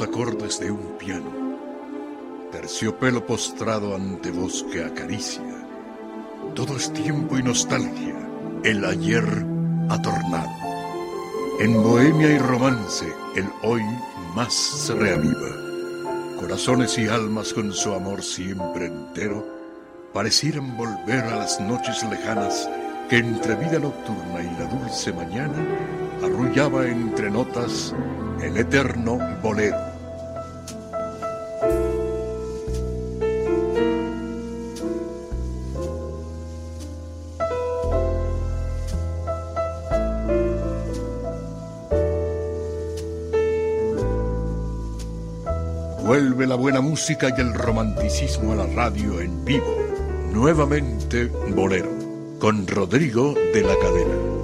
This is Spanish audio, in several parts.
Acordes de un piano, terciopelo postrado ante voz que acaricia. Todo es tiempo y nostalgia, el ayer atornado. En bohemia y romance, el hoy más se reaviva. Corazones y almas con su amor siempre entero parecieran volver a las noches lejanas que entre vida nocturna y la dulce mañana arrullaba entre notas el eterno bolero. Vuelve la buena música y el romanticismo a la radio en vivo. Nuevamente Bolero, con Rodrigo de la Cadena.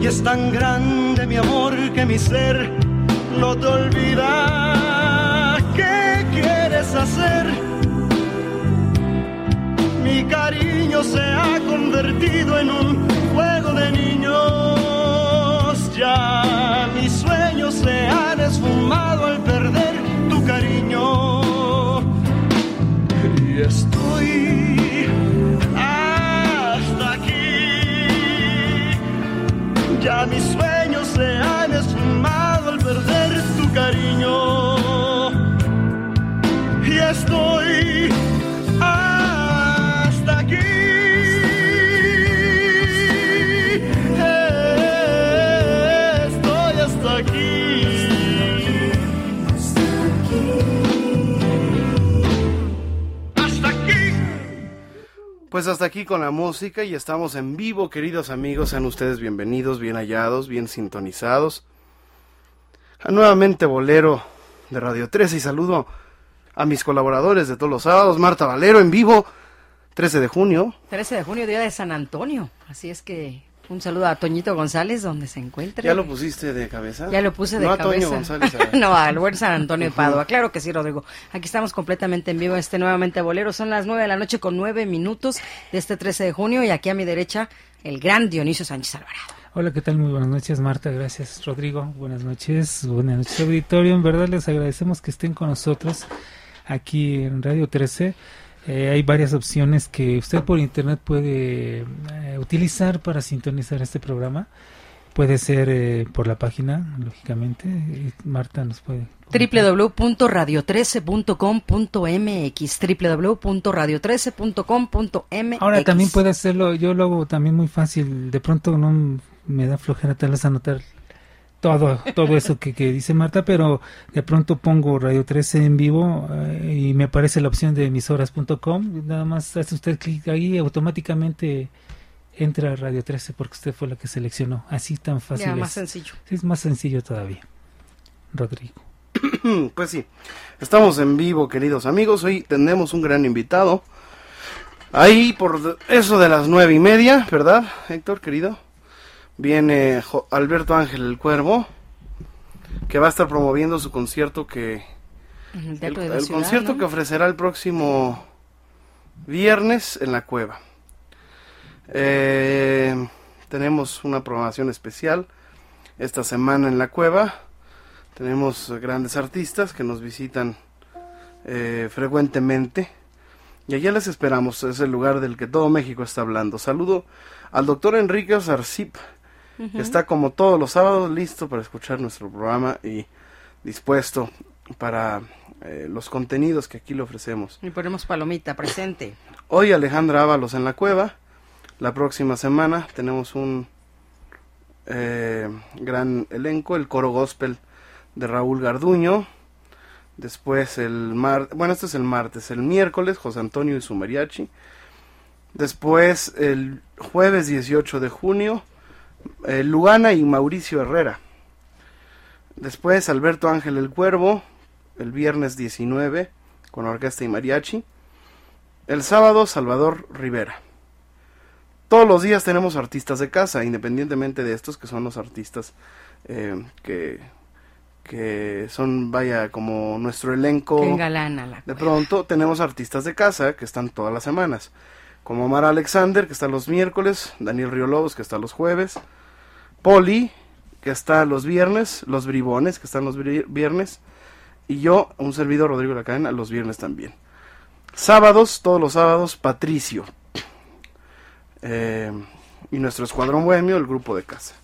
Y es tan grande mi amor que mi ser no te olvida. ¿Qué quieres hacer? Mi cariño se ha convertido en un juego de niños. Ya mis sueños se han esfumado al perder tu cariño. Y estoy Ya mis sueños se han esfumado al perder tu cariño. Y estoy Pues hasta aquí con la música y estamos en vivo, queridos amigos. Sean ustedes bienvenidos, bien hallados, bien sintonizados. A nuevamente Bolero de Radio 13 y saludo a mis colaboradores de todos los sábados. Marta Valero en vivo, 13 de junio. 13 de junio, día de San Antonio. Así es que un saludo a Toñito González, donde se encuentre. ¿Ya lo pusiste de cabeza? Ya lo puse de no cabeza. a Toño González. a- no, al buen San Antonio de Padua. Claro que sí, Rodrigo. Aquí estamos completamente en vivo, este nuevamente bolero. Son las 9 de la noche con 9 minutos de este 13 de junio y aquí a mi derecha el gran Dionisio Sánchez Alvarado. Hola, ¿qué tal? Muy buenas noches, Marta. Gracias, Rodrigo. Buenas noches. Buenas noches, auditorio. En verdad les agradecemos que estén con nosotros aquí en Radio 13. Eh, hay varias opciones que usted por internet puede eh, utilizar para sintonizar este programa. Puede ser eh, por la página, lógicamente. Marta nos puede. www.radio13.com.mx www.radio13.com.mx Ahora también puede hacerlo, yo lo hago también muy fácil. De pronto no me da flojera tal vez anotar todo, todo eso que, que dice Marta, pero de pronto pongo Radio 13 en vivo eh, y me aparece la opción de emisoras.com. Nada más hace usted clic ahí y automáticamente entra a Radio 13 porque usted fue la que seleccionó. Así tan fácil. Ya, es. más sencillo. Sí, es más sencillo todavía. Rodrigo. Pues sí, estamos en vivo, queridos amigos. Hoy tenemos un gran invitado. Ahí por eso de las nueve y media, ¿verdad, Héctor, querido? Viene Alberto Ángel el Cuervo, que va a estar promoviendo su concierto que... El Ciudad, concierto ¿no? que ofrecerá el próximo viernes en la cueva. Eh, tenemos una programación especial esta semana en la cueva. Tenemos grandes artistas que nos visitan eh, frecuentemente. Y allá les esperamos, es el lugar del que todo México está hablando. Saludo al doctor Enrique Zarcip, Está como todos los sábados listo para escuchar nuestro programa y dispuesto para eh, los contenidos que aquí le ofrecemos. Y ponemos palomita presente. Hoy Alejandra Ábalos en la cueva. La próxima semana tenemos un eh, gran elenco, el coro gospel de Raúl Garduño. Después el martes, bueno, este es el martes, el miércoles José Antonio y su mariachi. Después el jueves 18 de junio, eh, Lugana y Mauricio Herrera. Después Alberto Ángel el Cuervo, el viernes 19 con orquesta y mariachi. El sábado Salvador Rivera. Todos los días tenemos artistas de casa, independientemente de estos que son los artistas eh, que, que son, vaya, como nuestro elenco. de pronto tenemos artistas de casa que están todas las semanas. Como Mara Alexander, que está los miércoles, Daniel Riolobos, que está los jueves, Poli, que está los viernes, los Bribones, que están los viernes, y yo, un servidor, Rodrigo La Cadena, los viernes también. Sábados, todos los sábados, Patricio. Eh, y nuestro escuadrón bohemio, el grupo de casa.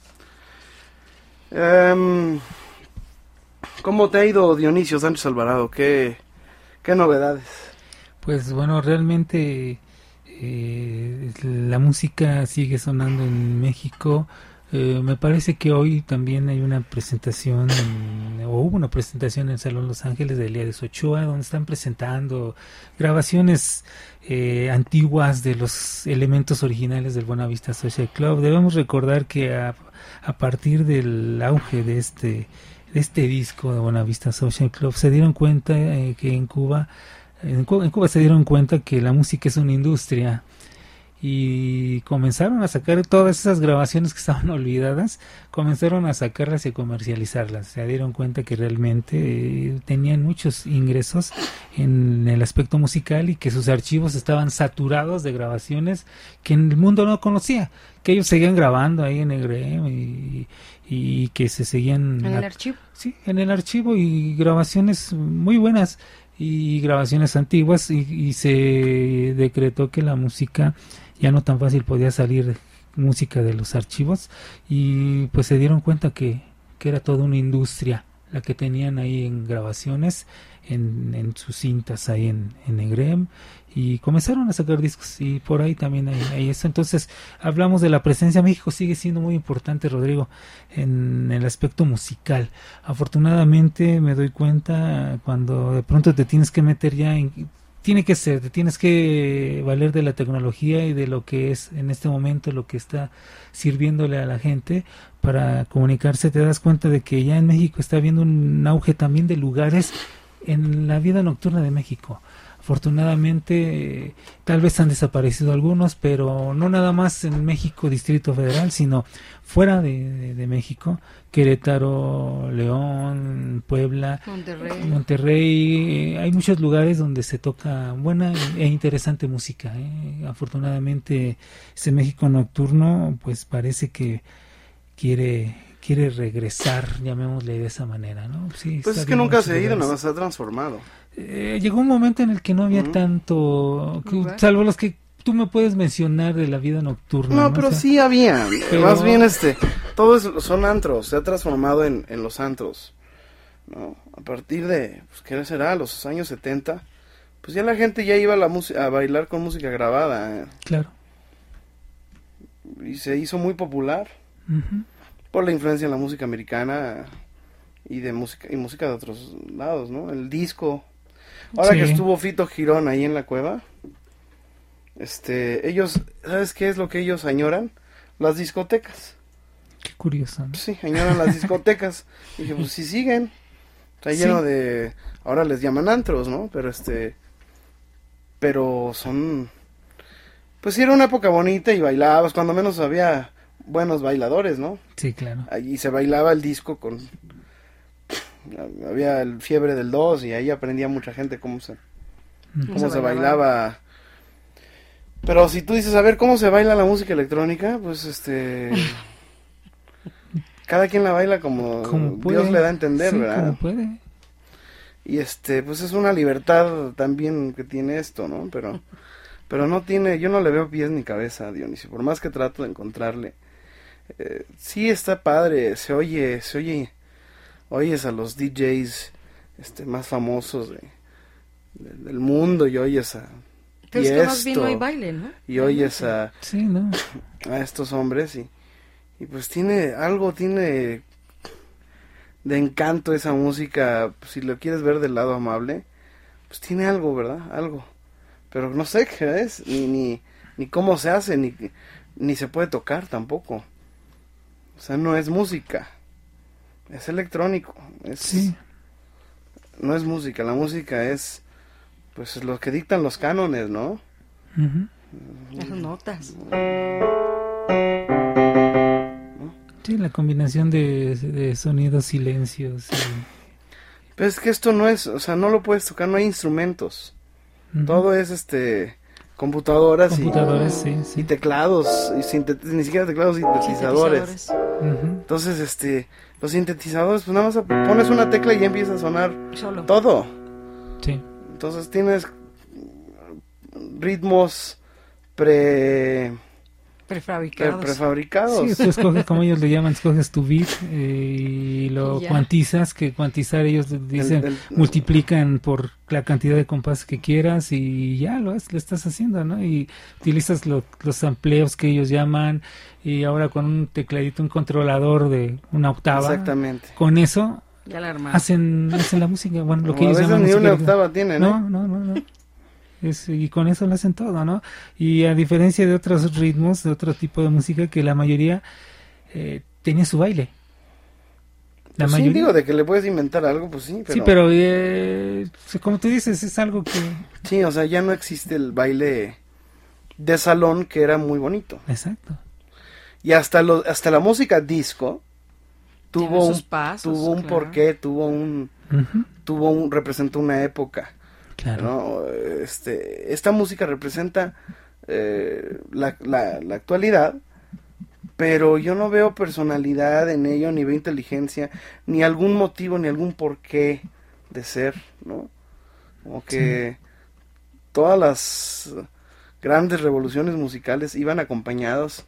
Em, ¿Cómo te ha ido Dionisio Sánchez Alvarado? ¿Qué, qué novedades? Pues bueno, realmente eh, la música sigue sonando en México. Eh, me parece que hoy también hay una presentación, o hubo una presentación en el Salón Los Ángeles de Elías Ochoa, donde están presentando grabaciones eh, antiguas de los elementos originales del Buenavista Social Club. Debemos recordar que a, partir del auge de este, de este disco de Buenavista Social Club, se dieron cuenta eh, que en Cuba, en Cuba se dieron cuenta que la música es una industria y comenzaron a sacar todas esas grabaciones que estaban olvidadas, comenzaron a sacarlas y comercializarlas. Se dieron cuenta que realmente eh, tenían muchos ingresos en el aspecto musical y que sus archivos estaban saturados de grabaciones que en el mundo no conocía, que ellos seguían grabando ahí en el y, que se seguían en el archivo. Sí, en el archivo y grabaciones muy buenas y grabaciones antiguas y se decretó que la música ya no tan fácil podía salir música de los archivos y pues se dieron cuenta que, que era toda una industria la que tenían ahí en grabaciones, en, en sus cintas ahí en, en Negrem y comenzaron a sacar discos y por ahí también hay, eso. Entonces hablamos de la presencia. México sigue siendo muy importante, Rodrigo, en el aspecto musical. Afortunadamente me doy cuenta cuando de pronto te tienes que meter ya en tiene que ser, te tienes que valer de la tecnología y de lo que es en este momento lo que está sirviéndole a la gente para comunicarse. Te das cuenta de que ya en México está habiendo un auge también de lugares en la vida nocturna de México. Afortunadamente, tal vez han desaparecido algunos, pero no nada más en México, Distrito Federal, sino fuera de, México, Querétaro, León, Puebla, Monterrey. Hay muchos lugares donde se toca buena e interesante música. ¿eh? Afortunadamente, ese México nocturno, pues parece que quiere quiere regresar, llamémosle de esa manera, ¿no? Sí, pues es que nunca se ha ido, nada más se ha transformado. Eh, llegó un momento en el que no había tanto, salvo los que tú me puedes mencionar de la vida nocturna. No, pero sí había. Más bien, este, todos son antros, se ha transformado en, en los antros. ¿no? A partir de, pues, ¿qué será? Los años 70, pues ya la gente ya iba a, la a bailar con música grabada. ¿eh? Claro. Y se hizo muy popular. Por la influencia en la música americana y de música y música de otros lados, ¿no? El disco, Ahora que estuvo Fito Girón ahí en la cueva, este, ellos, ¿sabes qué es lo que ellos añoran? Las discotecas. Qué curioso. Sí, añoran las discotecas. Y dije, pues si siguen. Está lleno de, ahora les llaman antros, ¿no? Pero este, pero son, pues sí era una época bonita y bailabas, cuando menos había buenos bailadores, ¿no? Sí, claro. Allí se bailaba el disco con había el fiebre del 2 y ahí aprendía mucha gente cómo se, cómo se, bailaba. Pero si tú dices, a ver, ¿cómo se baila la música electrónica? Pues este... cada quien la baila como, Dios le da a entender, ¿verdad? puede. Y este, pues es una libertad también que tiene esto, ¿no? Pero, pero no tiene, yo no le veo pies ni cabeza a Dionisio, por más que trato de encontrarle eh, sí está padre, se oye, se oye, oyes a los DJs este, más famosos de, de- del mundo y oyes a Pero es que más bien no hay baile, ¿no? y oyes a, Sí, ¿no? a estos hombres y, y pues tiene algo, tiene de encanto esa música, pues, si lo quieres ver del lado amable, pues tiene algo, ¿verdad? Algo. Pero no sé qué es, ni, ni, ni cómo se hace, ni, ni se puede tocar tampoco. O sea, no es música, es electrónico, es, Sí. no es música, la música es pues lo que dictan los cánones, ¿no? Esas notas. Sí, la combinación de, de sonidos, silencios. y- Pero es que esto no es, o sea, no lo puedes tocar, no hay instrumentos. Todo es este computadoras, y- sí, teclados, y ni siquiera teclados sintetizadores. Sintetizadores. Entonces, este, los sintetizadores, pues nada más pones una tecla y ya empieza a sonar Solo. todo. Sí. Entonces tienes ritmos pre, pre- Prefabricados. prefabricados. Sí, tú escoges, como ellos le llaman, escoges tu bit eh, y lo Y cuantizas, que cuantizar ellos dicen, el- multiplican por la cantidad de compás que quieras y ya lo, es- lo estás haciendo, ¿no? Y utilizas lo- los amplios que ellos llaman y ahora con un tecladito, un controlador de una octava, Exactamente. con eso Ya la hacen, hacen la música, bueno, lo Como que a ellos veces llaman ni una octava tiene, ¿no? no, no, no, no. Es- y con eso lo hacen todo, ¿no? Y a diferencia de otros ritmos, de otro tipo de música, que la mayoría eh, tenía su baile. La Pues sí, mayoría. digo, de que le puedes inventar algo, pues sí, pero... Sí, pero eh, como tú dices, es algo que... Sí, o sea, ya no existe el baile de salón que era muy bonito. Exacto. Y hasta lo, hasta la música disco tuvo un, pasos, tuvo un claro. porqué, tuvo un tuvo un representó una época, Claro. ¿no? Este, esta música representa eh, la, la, la actualidad, pero yo no veo personalidad en ello, ni veo inteligencia, ni algún motivo, ni algún porqué de ser, ¿no? Como que todas las grandes revoluciones musicales iban acompañados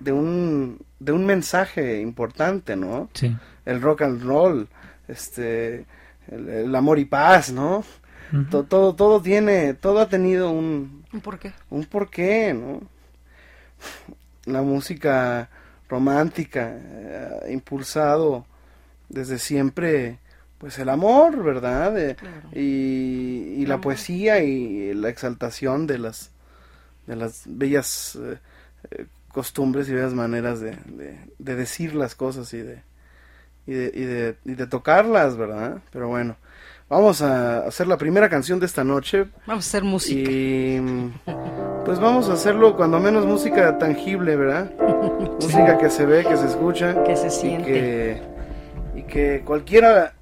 de un, de un mensaje importante, ¿no? Sí. El rock and roll, este, el, el amor y paz, ¿no? Ujú. To- todo, todo tiene, todo ha tenido un, ¿Por qué? un porqué, ¿no? La música romántica eh, ha impulsado desde siempre, pues el amor, ¿verdad? Eh, Claro. y, y la Amor. poesía y la exaltación de las, de las bellas eh, costumbres y bellas maneras de, de, de decir las cosas y de, y de, y de, y de tocarlas, ¿verdad? Pero bueno, vamos a hacer la primera canción de esta noche. Vamos a hacer música. Y pues vamos a hacerlo cuando menos música tangible, ¿verdad? Música que se ve, que se escucha. Que se y siente. que, y que cualquiera...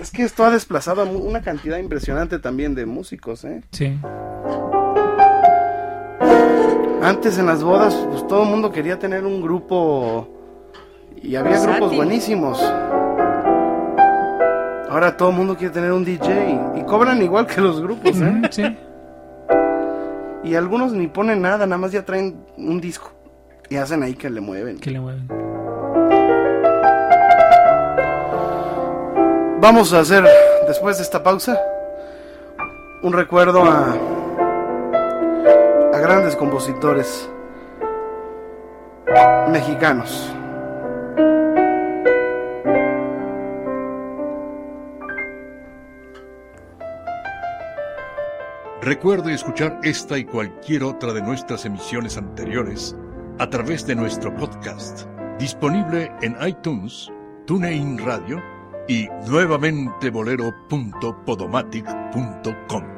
Es que esto ha desplazado una cantidad impresionante también de músicos, ¿eh? Sí. Antes en las bodas, pues todo el mundo quería tener un grupo y había Versátil. grupos buenísimos. Ahora todo el mundo quiere tener un DJ y cobran igual que los grupos, ¿eh? Sí. Y algunos ni ponen nada, nada más ya traen un disco. Y hacen ahí que le mueven. Que le mueven. Vamos a hacer, después de esta pausa, un recuerdo a, grandes compositores mexicanos. Recuerde escuchar esta y cualquier otra de nuestras emisiones anteriores a través de nuestro podcast, disponible en iTunes, TuneIn Radio y nuevamente bolero.podomatic.com.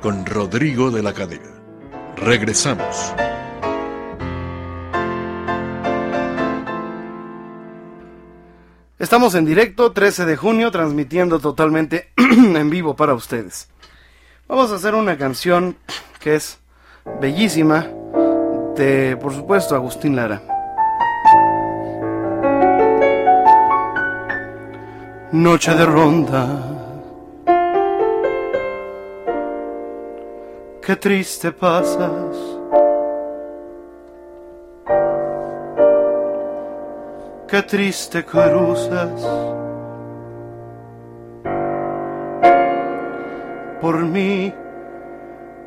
con Rodrigo de la Cadena. Regresamos. Estamos en directo, 13 de junio, transmitiendo totalmente en vivo para ustedes. Vamos a hacer una canción que es bellísima, de, por supuesto, Agustín Lara. Noche de ronda Qué triste pasas. Qué triste cruzas por mi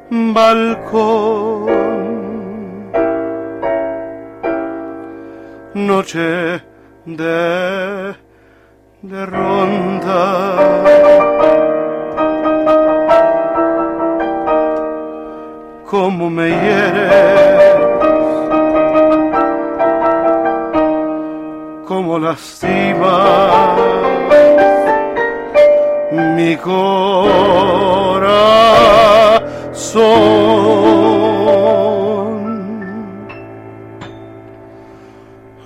balcón. Noche de, ronda. Cómo me hieres, cómo lastima mi corazón.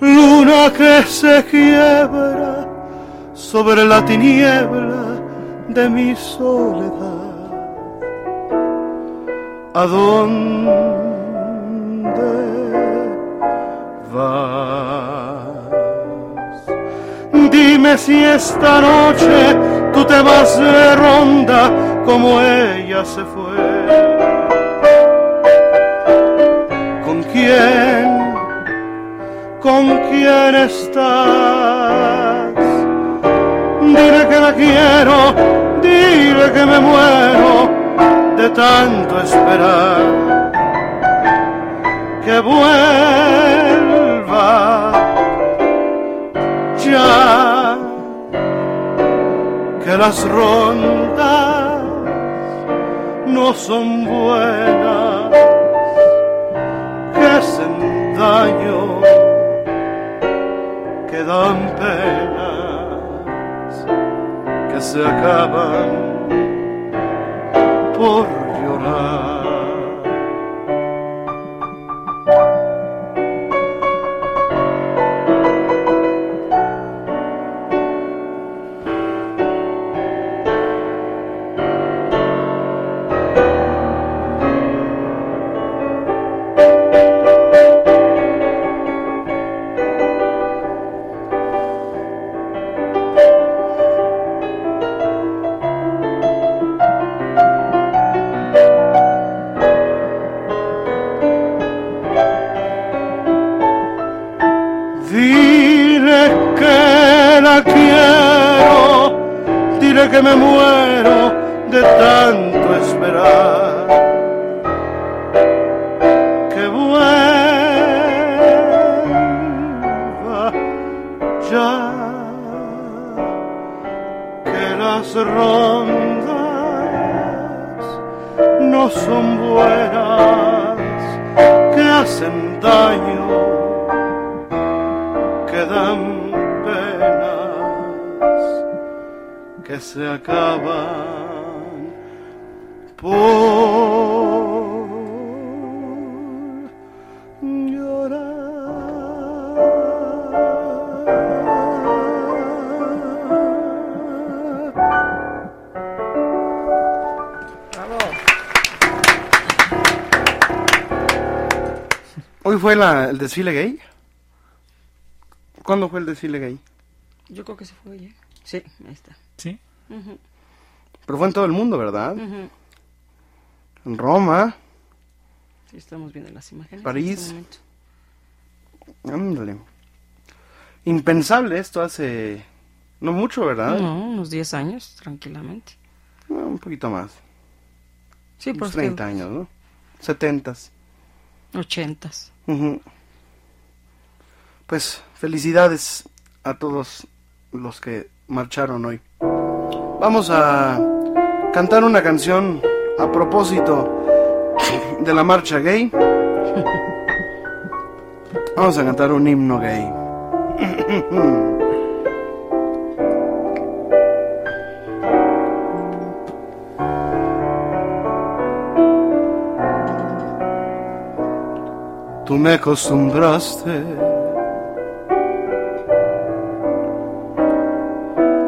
Luna que se quiebra sobre la tiniebla de mi soledad. ¿A dónde vas? Dime si esta noche tú te vas de ronda como ella se fue. ¿Con quién? ¿Con quién estás? Dile que la quiero, dile que me muero de tanto esperar. Que vuelva ya que las rondas no son buenas, que hacen daño, que dan penas, que se acaban por desfile gay. ¿Cuándo fue el desfile gay? Yo creo que se fue ya. Sí, ahí está. Sí. Pero fue en todo el mundo, ¿verdad? Ujú. En Roma. Sí, estamos viendo las imágenes. en París. este momento. Ándale. Impensable esto hace no mucho, ¿verdad? No, unos 10 años, tranquilamente. No, un poquito más. Sí, por Unos 30 años, ¿no? 70. Ochentas. Ujú. Pues felicidades a todos los que marcharon hoy. Vamos a cantar una canción a propósito de la marcha gay. Vamos a cantar un himno gay. Tú me acostumbraste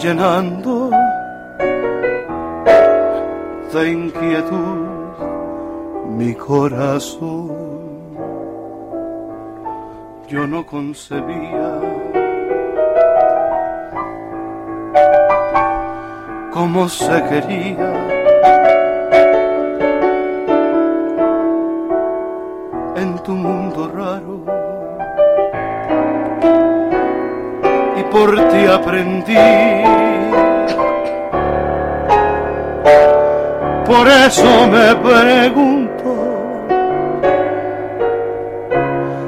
llenando de inquietud mi corazón. Yo no concebía cómo se quería. Eso me pregunto,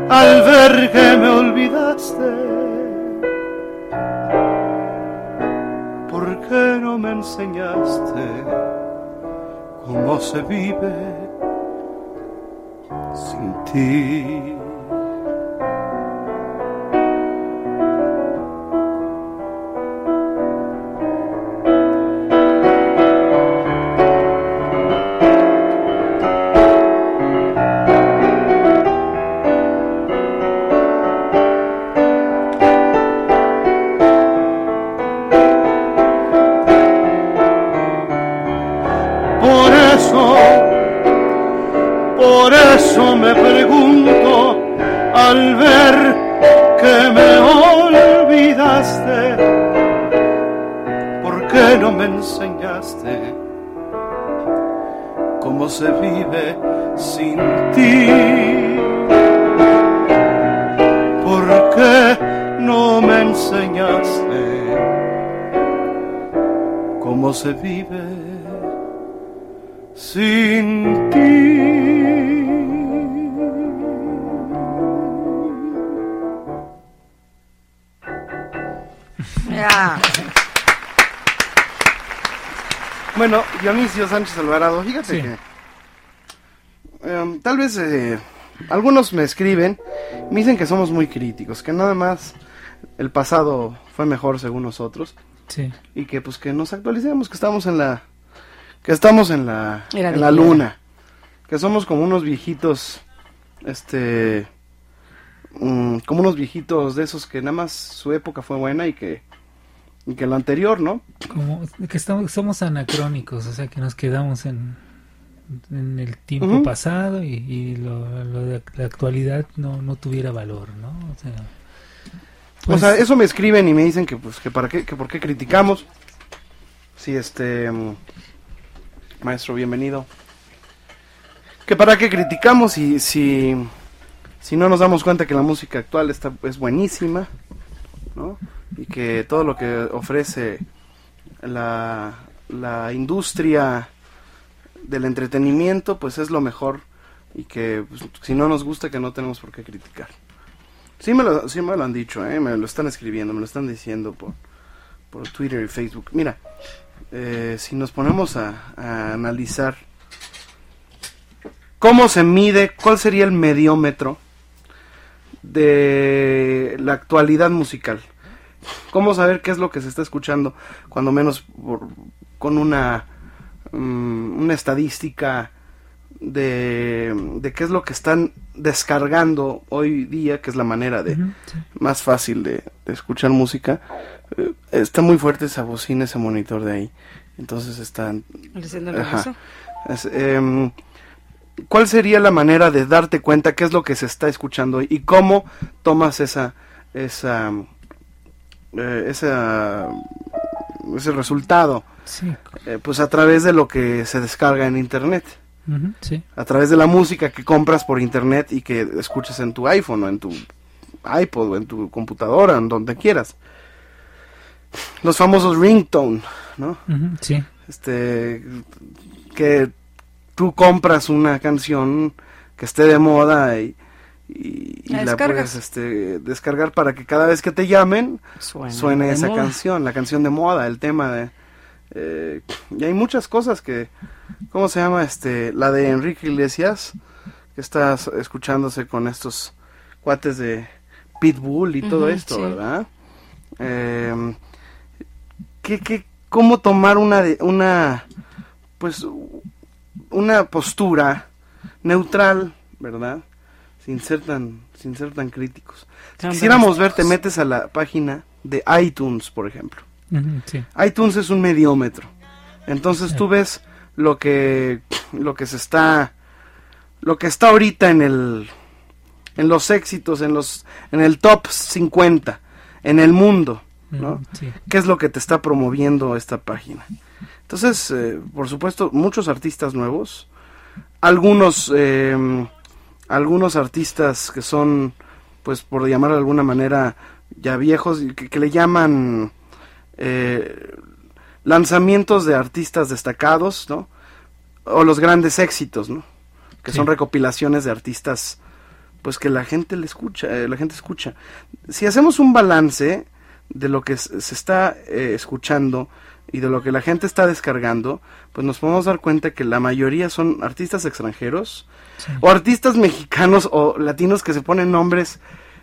al ver que me olvidaste, ¿por qué no me enseñaste cómo se vive sin ti? Sánchez Alvarado, fíjate Sí. que em, tal vez eh, algunos me escriben, me dicen que somos muy críticos, que nada más el pasado fue mejor según nosotros Sí. y que pues que nos actualicemos, que estamos en la que estamos en la Era en la luna, que somos como unos viejitos este mm, como unos viejitos de esos que nada más su época fue buena y que y que lo anterior, ¿no? Como que estamos, somos anacrónicos, o sea que nos quedamos en, en el tiempo pasado y, y lo, lo de la actualidad no, no tuviera valor, ¿no? O sea, O pues, sea, eso me escriben y me dicen que pues que para qué, que por qué criticamos. Sí, este mm, maestro, bienvenido. Que para qué criticamos y si si no nos damos cuenta que la música actual está es buenísima, Y que todo lo que ofrece la la industria del entretenimiento pues es lo mejor y que pues, si no nos gusta que no tenemos por qué criticar. Sí me lo, sí me lo han dicho, ¿eh? me lo están escribiendo, me lo están diciendo por, por Twitter y Facebook. Mira, eh, si nos ponemos a, a analizar cómo se mide, cuál sería el mediómetro de la actualidad musical. ¿Cómo saber qué es lo que se está escuchando, cuando menos por- con una, mm, una estadística de, de qué es lo que están descargando hoy día, que es la manera de, sí. más fácil de, de escuchar música. Eh, está muy fuerte esa bocina, ese monitor de ahí. Entonces están... Es, ¿Cuál sería la manera de darte cuenta qué es lo que se está escuchando y cómo tomas esa... esa eh, esa ese resultado Sí, Eh, pues a través de lo que se descarga en internet sí. a través de la música que compras por internet y que escuchas en tu iPhone o en tu iPod o en tu computadora, en donde quieras. Los famosos ringtone, ¿no? ujú, sí. Este que tú compras una canción que esté de moda y, y, y La puedes este, descargar para que cada vez que te llamen suene esa moda. canción, la canción de moda, el tema de... eh, y hay muchas cosas que... ¿Cómo se llama? este La de Enrique Iglesias, que está escuchándose con estos cuates de Pitbull y todo esto, sí. ¿verdad? Eh, ¿qué, qué, ¿Cómo tomar una, de- una, pues, una postura neutral, ¿verdad? Sin ser tan, sin ser tan críticos. Si quisiéramos ver, te metes a la página de iTunes, por ejemplo. Sí. iTunes es un mediómetro. Entonces tú ves lo que lo que se está lo que está ahorita en el en los éxitos, en los en el top 50 en el mundo, ¿no? Sí. ¿Qué es lo que te está promoviendo esta página? Entonces, eh, por supuesto, muchos artistas nuevos, algunos eh, algunos artistas que son pues por llamar de alguna manera ya viejos y que, que le llaman eh, lanzamientos de artistas destacados, ¿no? O los grandes éxitos, ¿no? Que Sí. son recopilaciones de artistas, pues que la gente le escucha, eh, la gente escucha. Si hacemos un balance de lo que se está eh, escuchando y de lo que la gente está descargando, pues nos podemos dar cuenta que la mayoría son artistas extranjeros Sí. o artistas mexicanos o latinos que se ponen nombres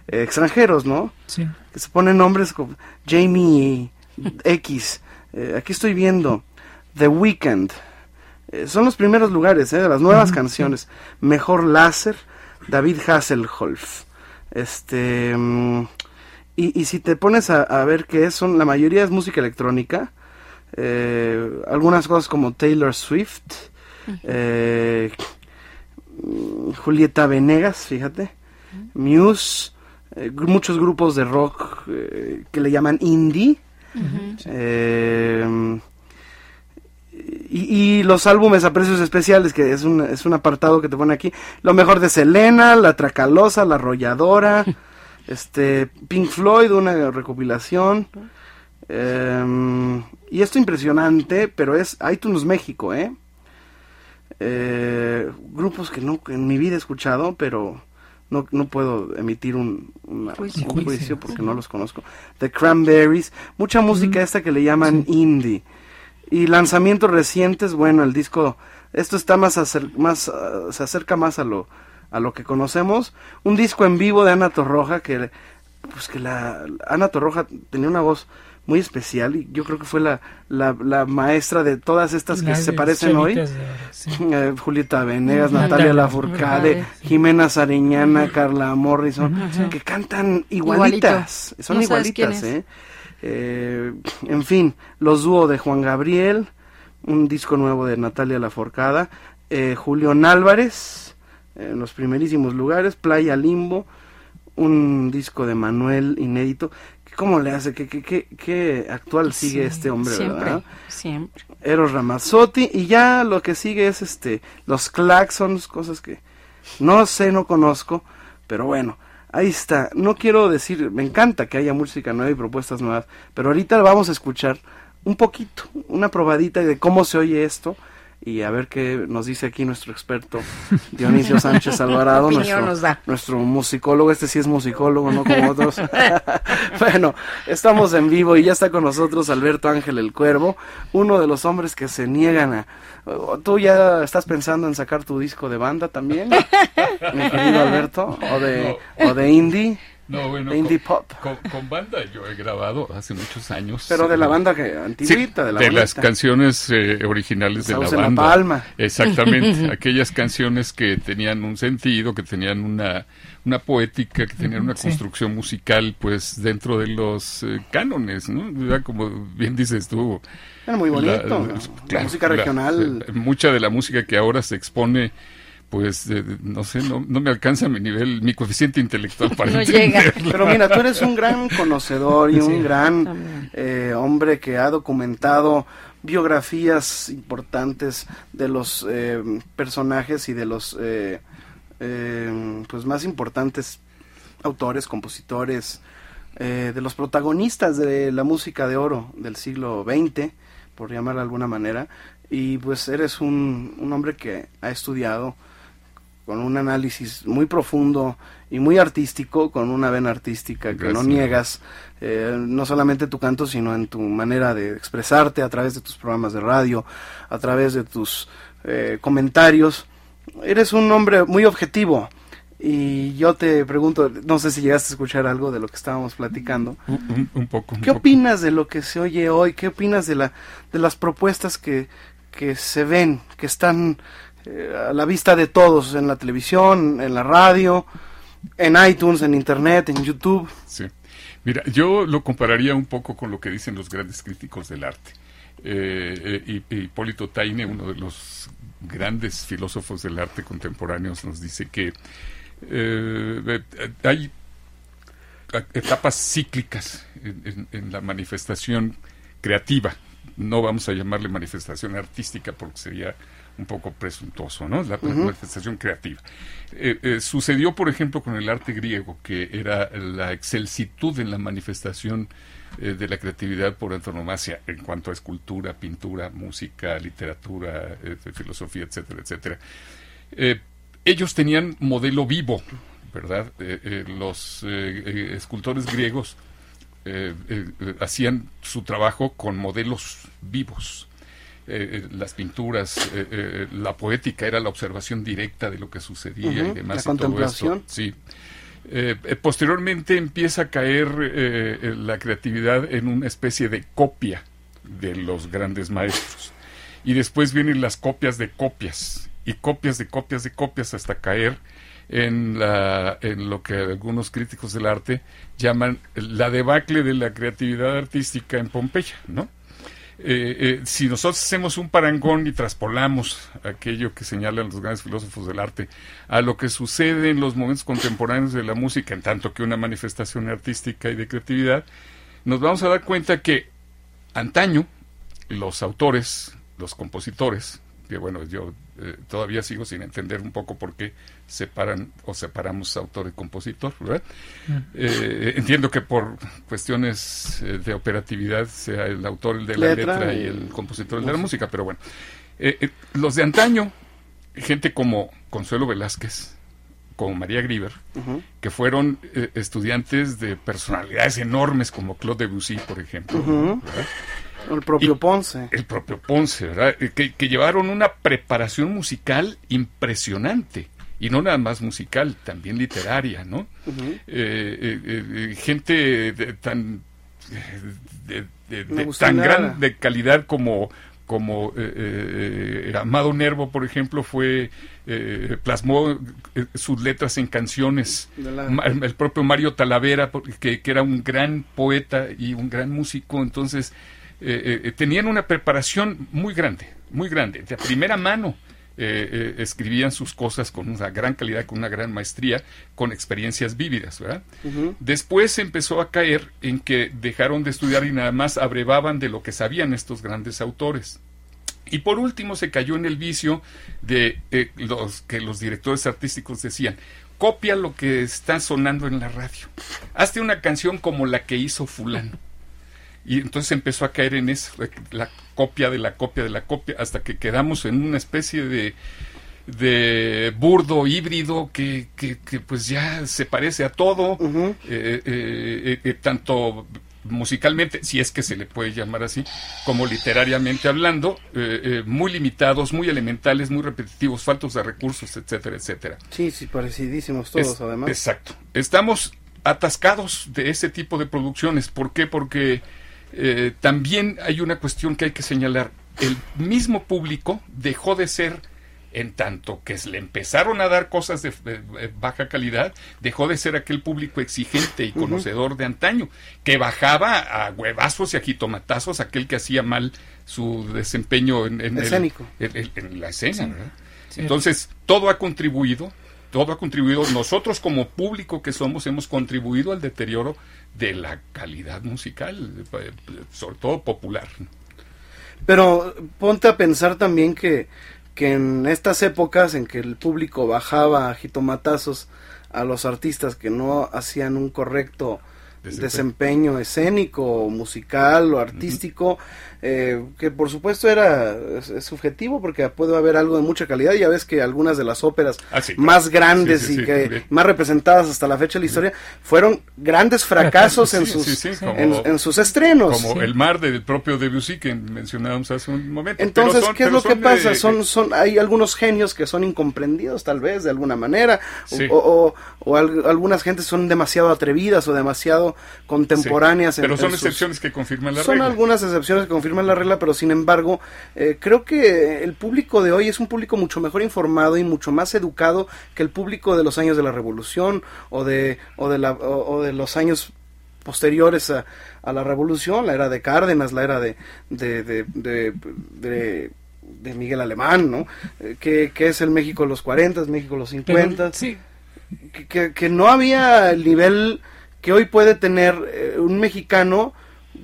eh, extranjeros, ¿no? Sí. que se ponen nombres como Jamie X. Eh, aquí estoy viendo The Weeknd. Eh, son los primeros lugares eh, de las nuevas canciones. Mejor Láser, David Hasselhoff. Este. mm, y, y si te pones a, a ver qué es, son, la mayoría es música electrónica. Eh, algunas cosas como Taylor Swift. eh, Julieta Venegas, fíjate. Muse. eh, muchos grupos de rock eh, que le llaman indie. Eh, y, y los álbumes a precios especiales, que es un, es un apartado que te pone aquí. Lo mejor de Selena, La Tracalosa, La Arrolladora, este, Pink Floyd, una recopilación. Eh, y esto impresionante, pero es iTunes México, ¿eh? Eh, grupos que no que en mi vida he escuchado, pero no, no puedo emitir un, una- Juicio. un Juicio. juicio porque no los conozco. The Cranberries, mucha música esta que le llaman indie. Y lanzamientos recientes, bueno, el disco, esto está más, acer- más ah, se acerca más a lo, a lo que conocemos. Un disco en vivo de Ana Torroja que, pues que la, Ana Torroja tenía una voz muy especial y yo creo que fue la, la, la maestra de todas estas que Las se parecen hoy. de sí. Eh, Julieta Venegas, Natalia Natalia Lafourcade, sí. Jimena Sariñana, Carla Morrison, que cantan igualitas, son No igualitas. ¿eh? Eh, En fin, los dúos de Juan Gabriel, un disco nuevo de Natalia Laforcada, eh, Julián Álvarez, en los primerísimos lugares, Playa Limbo, un disco de Manuel inédito. ¿Cómo le hace? ¿Qué, qué, qué, qué actual sigue Sí, este hombre, Siempre, verdad? siempre. Eros Ramazzotti y ya lo que sigue es este los Claxons, cosas que no sé, no conozco, pero bueno, ahí está. No quiero decir, me encanta que haya música nueva y propuestas nuevas, pero ahorita vamos a escuchar un poquito, una probadita de cómo se oye esto y a ver qué nos dice aquí nuestro experto Dionisio Sánchez Alvarado, nuestro, nos da. nuestro musicólogo, este sí es musicólogo, no como otros. bueno, estamos en vivo y ya está con nosotros Alberto Ángel el Cuervo, uno de los hombres que se niegan a... ¿Tú ya estás pensando en sacar tu disco de banda también, mi querido Alberto? ¿O de, o de indie? No, bueno, de indie con, pop. con- con banda yo he grabado hace muchos años. Pero de la eh, banda que sí, antiguita, de la las bonita. canciones eh, originales de la en la banda. Palma. Exactamente, aquellas canciones que tenían un sentido, que tenían una, una poética, que tenían una sí. construcción musical, pues dentro de los eh, cánones, ¿no? Ya Como bien dices tú. Era muy bonito. la- ¿no? La, claro, música regional. mucha de la música que ahora se expone, pues, eh, no sé, no, no me alcanza mi nivel, mi coeficiente intelectual para No llega. Pero mira, tú eres un gran conocedor y Sí. un gran eh, hombre que ha documentado biografías importantes de los eh, personajes y de los eh, eh, pues más importantes autores, compositores, eh, de los protagonistas de la música de oro del siglo XX, por llamarla de alguna manera, y pues eres un, un hombre que ha estudiado con un análisis muy profundo y muy artístico, con una vena artística que no niegas, eh, no solamente tu canto, sino en tu manera de expresarte a través de tus programas de radio, a través de tus eh, comentarios. Eres un hombre muy objetivo. Y yo te pregunto, no sé si llegaste a escuchar algo de lo que estábamos platicando. Un, poco. ¿Qué opinas de lo que se oye hoy? ¿Qué opinas de, la, de las propuestas que, que se ven, que están eh, a la vista de todos en la televisión, en la radio, en iTunes, en Internet, en YouTube? Sí. Mira, yo lo compararía un poco con lo que dicen los grandes críticos del arte. Eh, eh Hipólito Taine, uno de los grandes filósofos del arte contemporáneos, nos dice que eh, hay etapas cíclicas en, la manifestación creativa. No vamos a llamarle manifestación artística porque sería un poco presuntuoso, ¿no? La manifestación creativa. Eh, eh, sucedió, por ejemplo, con el arte griego, que era la excelsitud en la manifestación de la creatividad por antonomasia en cuanto a escultura, pintura, música, literatura, filosofía, etcétera, etcétera ellos tenían modelo vivo, ¿verdad? Eh, eh, los eh, escultores griegos hacían su trabajo con modelos vivos. Las pinturas, la poética era la observación directa de lo que sucedía y demás. La contemplación. Sí. posteriormente empieza a caer la creatividad en una especie de copia de los grandes maestros. Y después vienen las copias de copias y copias de copias de copias hasta caer en, la, en lo que algunos críticos del arte llaman la debacle de la creatividad artística en Pompeya, ¿no? Eh, eh, si nosotros hacemos un parangón y traspolamos aquello que señalan los grandes filósofos del arte a lo que sucede en los momentos contemporáneos de la música, en tanto que una manifestación artística y de creatividad, nos vamos a dar cuenta que antaño los autores, los compositores, que bueno, yo eh, todavía sigo sin entender un poco por qué separan o separamos autor y compositor, ¿verdad? Mm. Eh, entiendo que por cuestiones eh, de operatividad sea el autor el de la letra, y, el compositor el de la música, pero bueno, los de antaño, gente como Consuelo Velázquez, como María Grieber, que fueron estudiantes de personalidades enormes como Claude Debussy, por ejemplo, el propio Ponce. El propio Ponce, ¿verdad? Eh, que, llevaron una preparación musical impresionante. Y no nada más musical, también literaria, ¿no? Eh, eh, gente de, tan, de, tan gran de calidad como como Amado Nervo, por ejemplo, fue plasmó sus letras en canciones. el propio Mario Talavera, que, que, era un gran poeta y un gran músico, entonces eh, eh, tenían una preparación muy grande, muy grande, de primera mano. Eh, escribían sus cosas con una gran calidad, con una gran maestría, con experiencias vívidas, ¿verdad? Después empezó a caer en que dejaron de estudiar y nada más abrevaban de lo que sabían estos grandes autores. Y por último se cayó en el vicio de los que los directores artísticos decían, copia lo que está sonando en la radio. Hazte una canción como la que hizo fulano. Y entonces empezó a caer en eso, la copia de la copia de la copia, hasta que quedamos en una especie de, de burdo híbrido que, que, pues ya se parece a todo, eh, eh, eh, tanto musicalmente, si es que se le puede llamar así, como literariamente hablando, muy limitados, muy elementales, muy repetitivos, faltos de recursos, etcétera, etcétera. Sí, sí, parecidísimos todos, además. Exacto. Estamos atascados de ese tipo de producciones. ¿Por qué? Porque eh, también hay una cuestión que hay que señalar. El mismo público dejó de ser, en tanto que le empezaron a dar cosas de, baja calidad, dejó de ser aquel público exigente y conocedor de antaño, que bajaba a huevazos y a jitomatazos aquel que hacía mal su desempeño en, en, en la escena. Entonces, todo ha contribuido todo ha contribuido, nosotros como público que somos hemos contribuido al deterioro de la calidad musical, sobre todo popular. Pero ponte a pensar también que, que en estas épocas en que el público bajaba a jitomatazos a los artistas que no hacían un correcto desempeño. escénico, musical o artístico. Eh, que por supuesto era subjetivo porque puede haber algo de mucha calidad. Ya ves que algunas de las óperas Ah, sí, más claro. grandes Sí, sí, y sí, que también. más representadas hasta la fecha de la historia fueron grandes fracasos en, sus, sí, sí, como- en, en sus estrenos. Como el mar del propio Debussy que mencionábamos hace un momento. Entonces, Pero son- ¿qué es pero lo que son de- pasa? Son, son, hay algunos genios que son incomprendidos, tal vez, de alguna manera, o- Sí. o, o- o al- algunas gentes son demasiado atrevidas o demasiado contemporáneas. Sí, en- Pero son en sus- excepciones que confirman la son regla. algunas excepciones que confirman la regla, pero sin embargo, eh, creo que el público de hoy es un público mucho mejor informado y mucho más educado que el público de los años de la Revolución o de, o de, la, o, o de los años posteriores a, a la Revolución, la era de Cárdenas, la era de, de, de, de, de- de Miguel Alemán, ¿no? Eh, que, que es el México de los 40, México de los 50 Pero, sí, que, que- que no había el nivel que hoy puede tener eh, un mexicano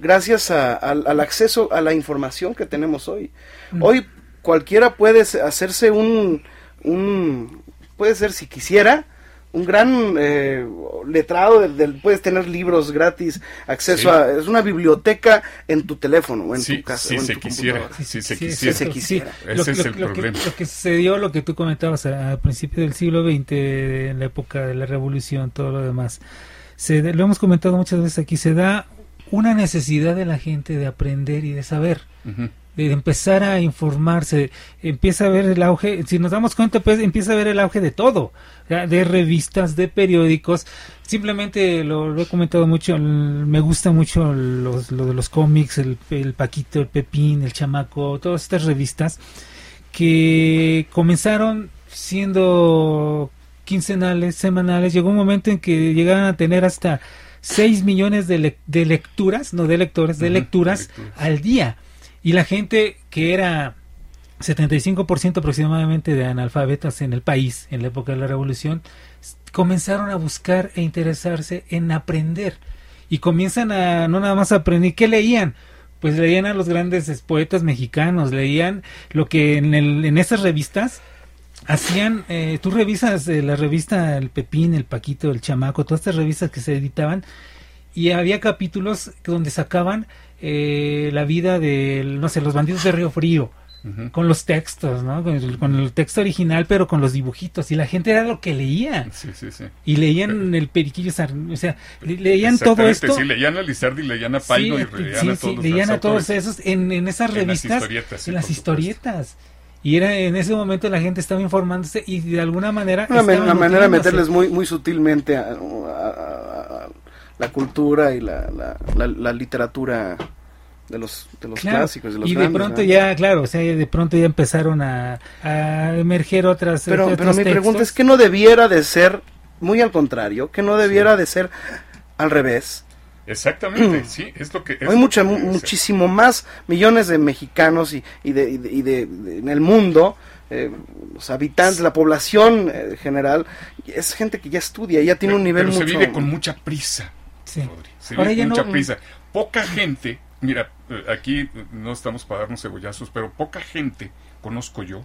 gracias a- al, al acceso a la información que tenemos hoy. Mm. Hoy cualquiera puede se- hacerse un, un puede ser si quisiera un gran eh, letrado del, del- puedes tener libros gratis acceso Sí. a es una biblioteca en tu teléfono o en Sí, tu casa o en se tu quisiera. computadora. Sí, se quisiera. se exacto, quisiera. sí. Ese Lo, es lo- el lo que, problema. lo que sucedió, lo que tú comentabas a, a principios del siglo XX, en la época de la revolución, todo lo demás, se, lo hemos comentado muchas veces aquí, se da una necesidad de la gente de aprender y de saber, de empezar a informarse, empieza a ver el auge, si nos damos cuenta, pues empieza a ver el auge de todo, de revistas, de periódicos, simplemente lo, lo he comentado mucho, me gusta mucho los, lo de los cómics, el, el Paquito, el Pepín, el Chamaco, todas estas revistas que comenzaron siendo quincenales, semanales, llegó un momento en que llegaban a tener hasta 6 millones de, de lecturas, no de lectores, de lecturas lecturas. al día. Y la gente que era 75% aproximadamente de analfabetas en el país en la época de la revolución, comenzaron a buscar e interesarse en aprender. Y comienzan a no nada más a aprender, ¿qué leían? Pues leían a los grandes es, poetas mexicanos, leían lo que en, el, en esas revistas hacían, eh, tú revisas eh, la revista El Pepín, El Paquito, El Chamaco, todas estas revistas que se editaban y había capítulos donde sacaban eh, la vida de, no sé, los bandidos de Río Frío, con los textos, ¿no? Con el, con el texto original, pero con los dibujitos. Y la gente era lo que leía. Sí, sí, sí. Y leían el periquillo, o sea, le- leían todo esto. Sí, leían a Lizardi, leían a Paino Sí, y leían sí, a sí, todos los leían a todos esos en, en esas En las revistas, historietas, sí, en las historietas. Y era en ese momento la gente estaba informándose y de alguna manera Una, me- estaba una manera de meterles muy, muy sutilmente a, a- a- a la cultura y la, la- la- la literatura de los, de los Claro, clásicos. De los y de pronto ¿no? ya, claro, o sea, de pronto ya empezaron a, a emerger otras. Pero, otros pero mi pregunta es que no debiera de ser, muy al contrario, que no debiera de ser al revés. Exactamente, sí, es lo que... es Hay lo mucha, que muchísimo más millones de mexicanos y, y de, y de- y de- de- en el mundo, eh, los habitantes, la población eh, general, es gente que ya estudia, ya tiene un nivel Pero mucho... se vive con mucha prisa. Sí. Rodri, Se Ahora vive con mucha no- prisa. Poca gente, mira, eh, aquí no estamos para darnos cebollazos, pero poca gente conozco yo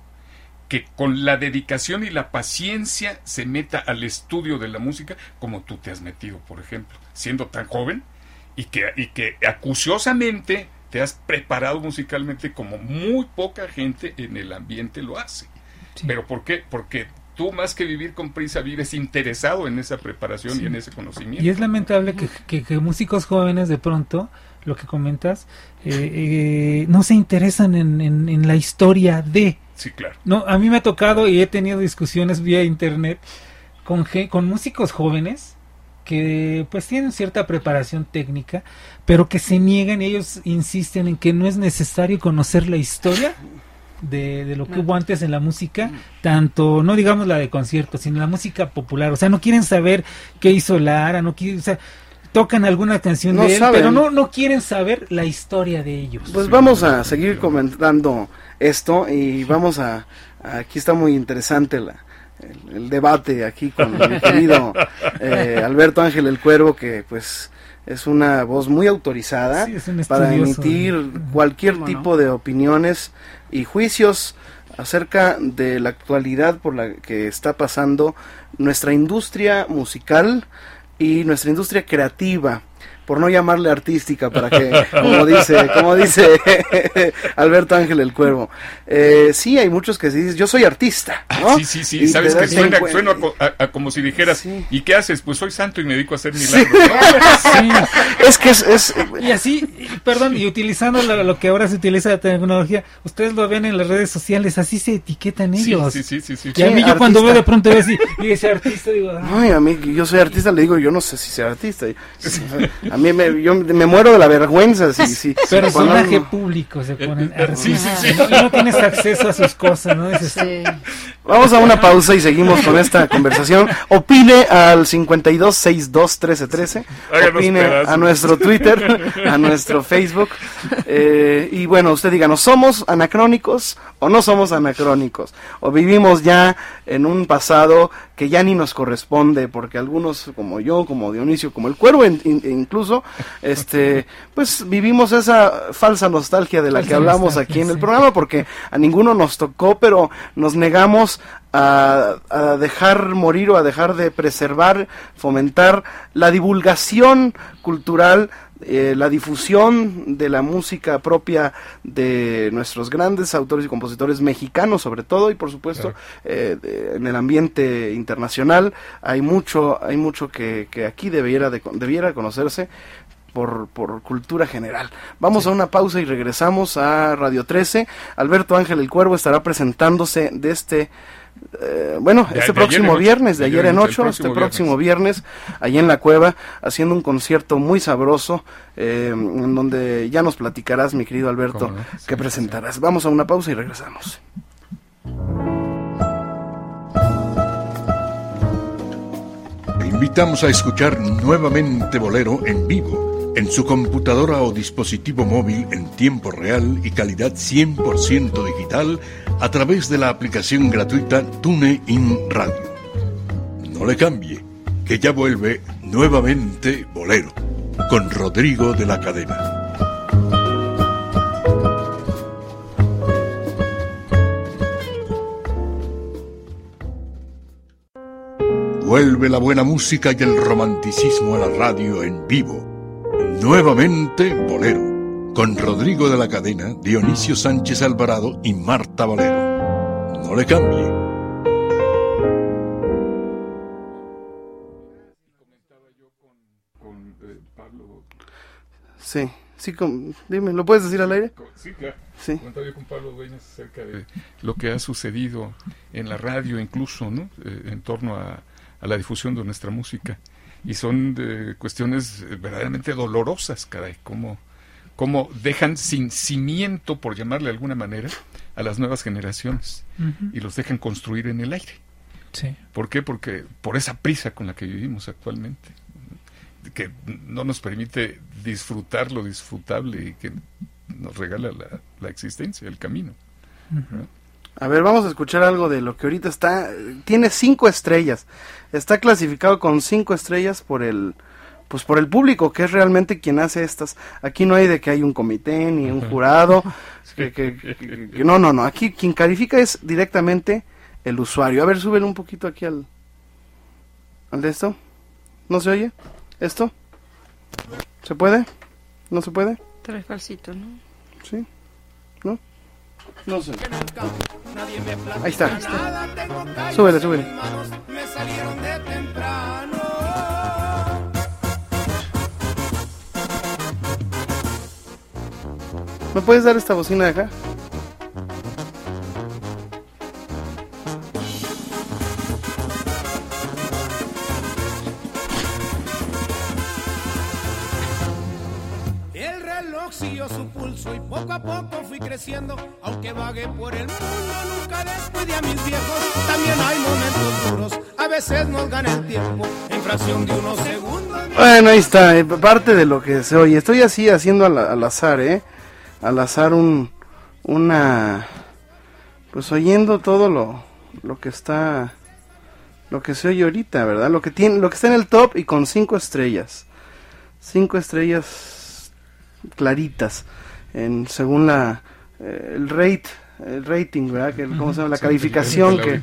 que con la dedicación y la paciencia se meta al estudio de la música como tú te has metido, por ejemplo, siendo tan joven y que, y que acuciosamente te has preparado musicalmente como muy poca gente en el ambiente lo hace. Sí. ¿Pero por qué? Porque tú más que vivir con prisa vives interesado en esa preparación Sí. y en ese conocimiento. Y es lamentable que, que- que músicos jóvenes de pronto, lo que comentas, eh, eh, no se interesan en, en- en la historia de... Sí, claro. No, a mí me ha tocado y he tenido discusiones vía internet con, con músicos jóvenes que pues tienen cierta preparación técnica, pero que se niegan y ellos insisten en que no es necesario conocer la historia de, de lo que hubo antes en la música, tanto, no digamos la de conciertos, sino la música popular. O sea, no quieren saber qué hizo Lara, no quieren, o sea, tocan alguna canción No de él, saben. pero no, no quieren saber la historia de ellos. Pues vamos a seguir comentando esto y vamos a, aquí está muy interesante la, el, el debate aquí con mi querido eh, Alberto Ángel el Cuervo que pues es una voz muy autorizada Sí, para emitir cualquier ¿Cómo no? tipo de opiniones y juicios acerca de la actualidad por la que está pasando nuestra industria musical y nuestra industria creativa. Por no llamarle artística, para que, como dice, como dice Alberto Ángel el Cuervo. Eh, sí, hay muchos que se dicen, yo soy artista, ¿no? Sí, sí, sí, Y sabes que suena, cuenta- suena co- a- a como si dijeras, Sí. ¿y qué haces? Pues soy santo y me dedico a hacer Sí. milagros. Sí. Es que es, es- Y así, perdón, y utilizando lo, lo que ahora se utiliza la tecnología, ustedes lo ven en las redes sociales, así se etiquetan ellos. sí, sí, sí, sí. Y a mí yo cuando veo de pronto veo así, y ese artista digo, ah, No, y a mí, que yo soy artista, le digo, yo no sé si soy artista. A mí me, yo me muero de la vergüenza. Si, si, personaje público se ponen sí, sí, sí. No, no tienes acceso a sus cosas, ¿no? Dices, Sí. Vamos a una pausa y seguimos con esta conversación. Opine al 52621313. Háganos Opine a nuestro Twitter, a nuestro Facebook. Eh, y bueno, usted díganos, ¿somos anacrónicos o no somos anacrónicos? ¿O vivimos ya en un pasado que ya ni nos corresponde? Porque algunos, como yo, como Dionisio, como el cuervo in- in- incluso, este, pues vivimos esa falsa nostalgia de la que hablamos aquí en el programa porque a ninguno nos tocó, pero nos negamos a, a dejar morir o a dejar de preservar, fomentar la divulgación cultural, eh, la difusión de la música propia de nuestros grandes autores y compositores mexicanos sobre todo y por supuesto eh, de- en el ambiente internacional hay mucho hay mucho que, que aquí debiera de, debiera conocerse por, por cultura general. Vamos a una pausa y regresamos a Radio 13. Alberto Ángel el Cuervo estará presentándose de este, eh, bueno, De- este de próximo viernes, de ayer en ocho, el 8, este próximo próximo viernes, allí en la cueva, haciendo un concierto muy sabroso, eh, en donde ya nos platicarás, mi querido Alberto, Cómo no, sí, que sí. presentarás. Vamos a una pausa y regresamos. Te invitamos a escuchar nuevamente Bolero en vivo, en su computadora o dispositivo móvil en tiempo real y calidad 100% digital a través de la aplicación gratuita TuneIn Radio. No le cambie, que ya vuelve nuevamente Bolero, con Rodrigo de la Cadena. Vuelve la buena música y el romanticismo a la radio en vivo. Nuevamente Bolero, con Rodrigo de la Cadena, Dionisio Sánchez Alvarado y Marta Valero. No le cambie. Con Pablo. Sí, sí, dime, ¿lo puedes decir al aire? sí, claro. Sí. Comentaba yo con Pablo Dueñas acerca de lo que ha sucedido en la radio, incluso, ¿no? Eh, en torno a, a la difusión de nuestra música. Y son de cuestiones eh, verdaderamente dolorosas, caray, como cómo dejan sin cimiento, por llamarle de alguna manera, a las nuevas generaciones y los dejan construir en el aire. sí. ¿Por qué? Porque por esa prisa con la que vivimos actualmente, que no nos permite disfrutar lo disfrutable y que nos regala la, la existencia, el camino. ujú. A ver, vamos a escuchar algo de lo que ahorita está. Tiene cinco estrellas. Está clasificado con cinco estrellas por el, pues por el público, que es realmente quien hace estas. Aquí no hay de que hay un comité ni un jurado. que- que- que- que- no, no, no. Aquí quien califica es directamente el usuario. A ver, súbele un poquito aquí al, al de esto. ¿No se oye? ¿Esto? ¿Se puede? ¿No se puede? Trae falsito, ¿no? ¿Sí? ¿No? Sé. Ahí está. Súbele, súbele. ¿Me puedes dar esta bocina de acá? Bueno, ahí está, eh, parte de lo que se oye. Estoy así haciendo al, al azar, ¿eh? Al azar un, una... Pues oyendo todo lo, lo que está... Lo que se oye ahorita, ¿verdad? Lo que, tiene, lo que está en el top y con cinco estrellas. Cinco estrellas claritas. En, según la... eh, el rate... El rating, ¿verdad? Que, ¿Cómo se llama? La Sí, calificación que,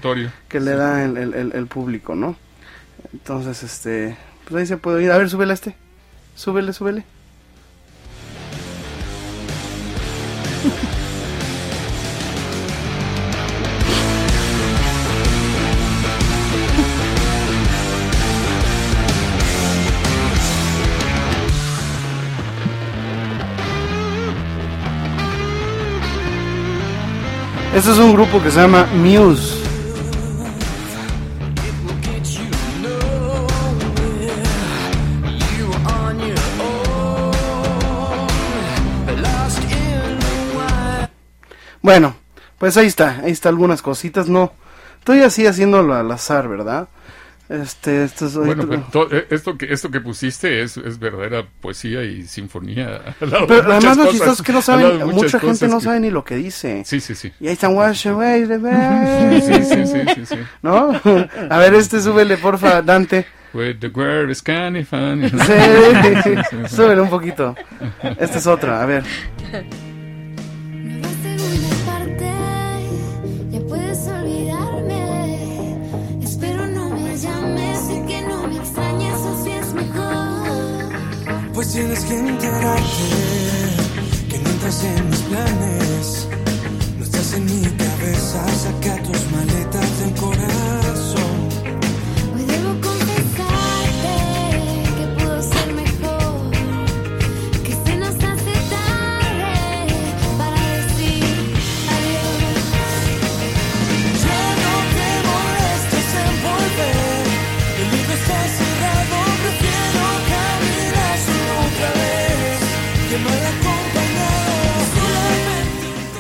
que le da el, el- el- público, ¿no? Entonces, este, pues ahí se puede oír. A ver, súbela este. súbele, súbele. Este es un grupo que se llama Muse. Bueno, pues ahí está, ahí está algunas cositas, no, estoy así haciéndolo al azar, ¿verdad? Este, esto es bueno, pero to, eh, esto que esto que pusiste es, es verdadera poesía y sinfonía. Pero además lo chistoso es que no saben, mucha gente no que... sabe ni lo que dice. Sí, sí, sí. Y ahí están wash away the sí, sí, sí, sí, sí, ¿No? A ver, este súbele, porfa, Dante. With the word is funny, funny. Sí, súbele un poquito. Esta es otra, a ver. Tienes que enterarte que no entras en mis planes, no estás en mi cabeza, saca tus maletas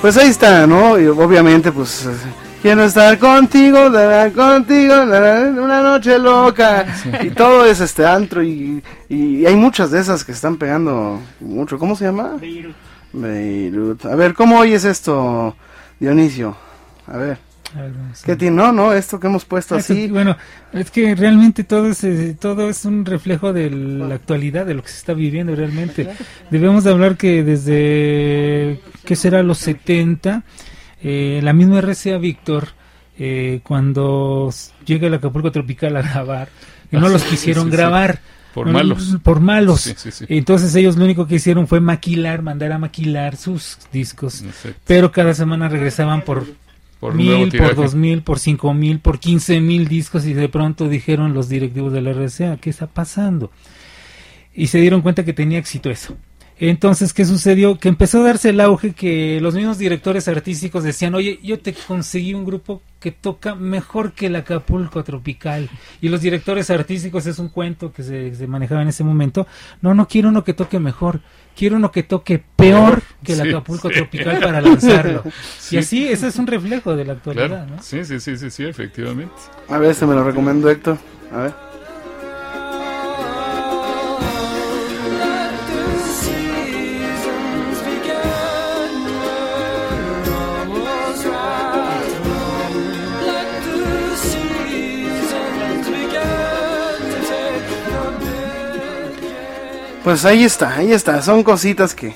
Pues ahí está, ¿no? Y obviamente, pues quiero estar contigo, la, contigo, la, una noche loca. Y todo es este antro y, y hay muchas de esas que están pegando mucho. ¿Cómo se llama? Beirut. Beirut. A ver, ¿cómo oyes esto, Dionisio? A ver. ¿Qué ver. tiene? No, no, esto que hemos puesto Eso, así. bueno, es que realmente todo es, eh, todo es un reflejo de la actualidad, de lo que se está viviendo realmente. Debemos de hablar que desde, ¿qué será? Los 70, eh, la misma RCA Víctor, eh, cuando llega el Acapulco Tropical a grabar, y no Ah, los sí, quisieron sí, sí. grabar. Por malos. Por malos. Sí, sí, sí. Entonces ellos lo único que hicieron fue maquilar, mandar a maquilar sus discos. Exacto. Pero cada semana regresaban por Por mil, por dos mil, por cinco mil, por quince mil discos y de pronto dijeron los directivos de la RCA, ¿qué está pasando? Y se dieron cuenta que tenía éxito eso. Entonces, ¿qué sucedió? Que empezó a darse el auge que los mismos directores artísticos decían, oye, yo te conseguí un grupo que toca mejor que el Acapulco Tropical. Y los directores artísticos, es un cuento que se, se manejaba en ese momento, no, no quiero uno que toque mejor, quiero uno que toque peor que el Sí, Acapulco sí. Tropical para lanzarlo. Sí. Y así, ese es un reflejo de la actualidad, Claro. ¿no? Sí, sí, sí, sí, sí, efectivamente. A ver, este me lo recomendó Héctor. A ver. Pues ahí está, ahí está. Son cositas que,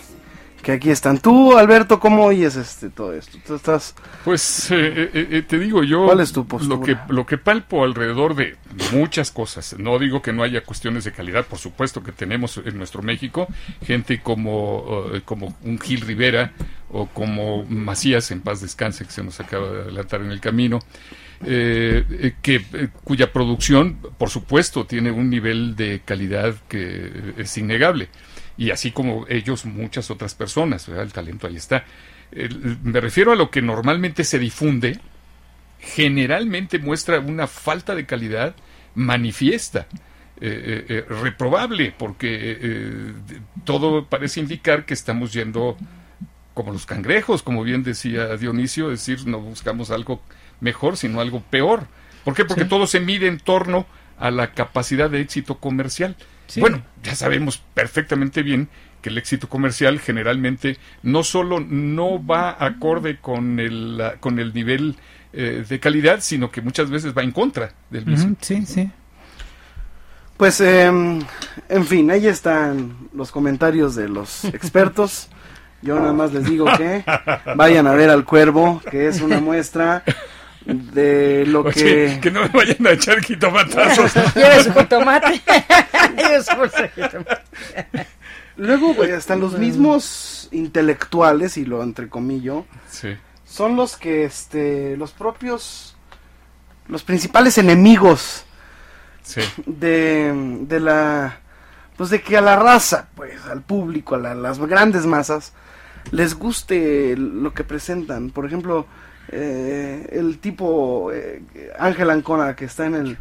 que aquí están. Tú, Alberto, ¿cómo oyes este todo esto? Tú estás... Pues eh, eh, eh, te digo yo ¿Cuál es tu postura? lo que lo que palpo alrededor de muchas cosas. No digo que no haya cuestiones de calidad, por supuesto que tenemos en nuestro México gente como eh, como un Gil Rivera o como Macías en paz descanse que se nos acaba de adelantar en el camino. Eh, eh, que eh, cuya producción, por supuesto, tiene un nivel de calidad que es innegable y así como ellos muchas otras personas, el talento ahí está. Me refiero a lo que normalmente se difunde, generalmente muestra una falta de calidad manifiesta, eh, reprobable, porque todo parece indicar que estamos yendo como los cangrejos, como bien decía Dionisio, es decir, no buscamos algo mejor, sino algo peor. ¿Por qué? Porque Sí. todo se mide en torno a la capacidad de éxito comercial. Sí. Bueno, ya sabemos perfectamente bien que el éxito comercial generalmente no solo no va acorde con el, con el nivel eh, de calidad, sino que muchas veces va en contra del mismo. Sí, sí. Pues, em, en fin, ahí están los comentarios de los expertos. Yo nada más les digo que vayan a ver al cuervo, que es una muestra de lo Oye, que... que no me vayan a echar jitomatazos. Lleve su jitomate. Lleve su bolsa de jitomate. Luego, güey, hasta los mismos intelectuales, y lo entrecomillo, Sí, son los que, este, los propios, los principales enemigos sí. de, de la, pues de que a la raza, pues, al público, a la- las grandes masas, les guste lo que presentan. Por ejemplo, eh, el tipo eh, Ángel Ancona, que está en el,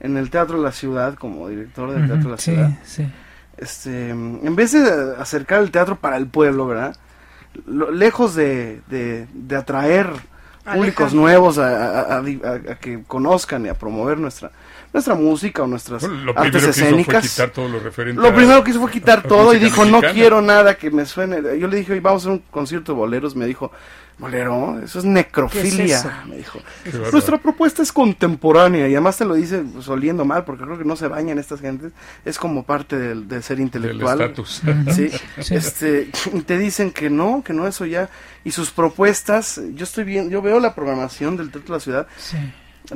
en el Teatro de la Ciudad, como director del Teatro de la sí, Ciudad, sí. este, en vez de acercar el teatro para el pueblo, ¿verdad? Lo- lejos de, de, de atraer públicos nuevos a, a- a- a- a que conozcan y a promover nuestra nuestra música o nuestras Bueno, lo artes escénicas. quitar todo lo referente Lo a- primero que hizo fue quitar a todo y dijo, no mexicana". quiero nada que me suene. Yo le dije, "Oye, vamos a hacer un concierto de boleros. Me dijo, bolero, eso es necrofilia. ¿Qué es eso? Me dijo, nuestra propuesta es contemporánea y además te lo dice pues, oliendo mal porque creo que no se bañan estas gentes. Es como parte del- de, ser del intelectual. estatus. Sí, Sí. este, y te dicen que no, que no, eso ya. Y sus propuestas, yo estoy bien, yo veo la programación del Teatro de la Ciudad, sí.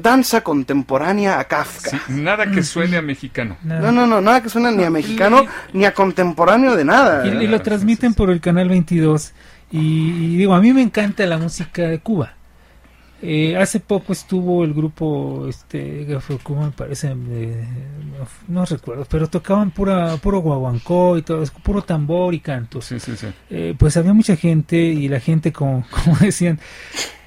danza contemporánea a Kafka. Sí, nada que suene a mexicano. Nada. No, no, no, nada que suena ni a mexicano, ni a contemporáneo de nada. Y, y lo transmiten por el canal 22. Y, y digo, a mí me encanta la música de Cuba. Eh, hace poco estuvo el grupo este Cuba me parece eh, no, no recuerdo pero tocaban pura puro guaguancó y todo puro tambor y cantos Sí, sí, sí. Eh, pues había mucha gente y la gente como, como decían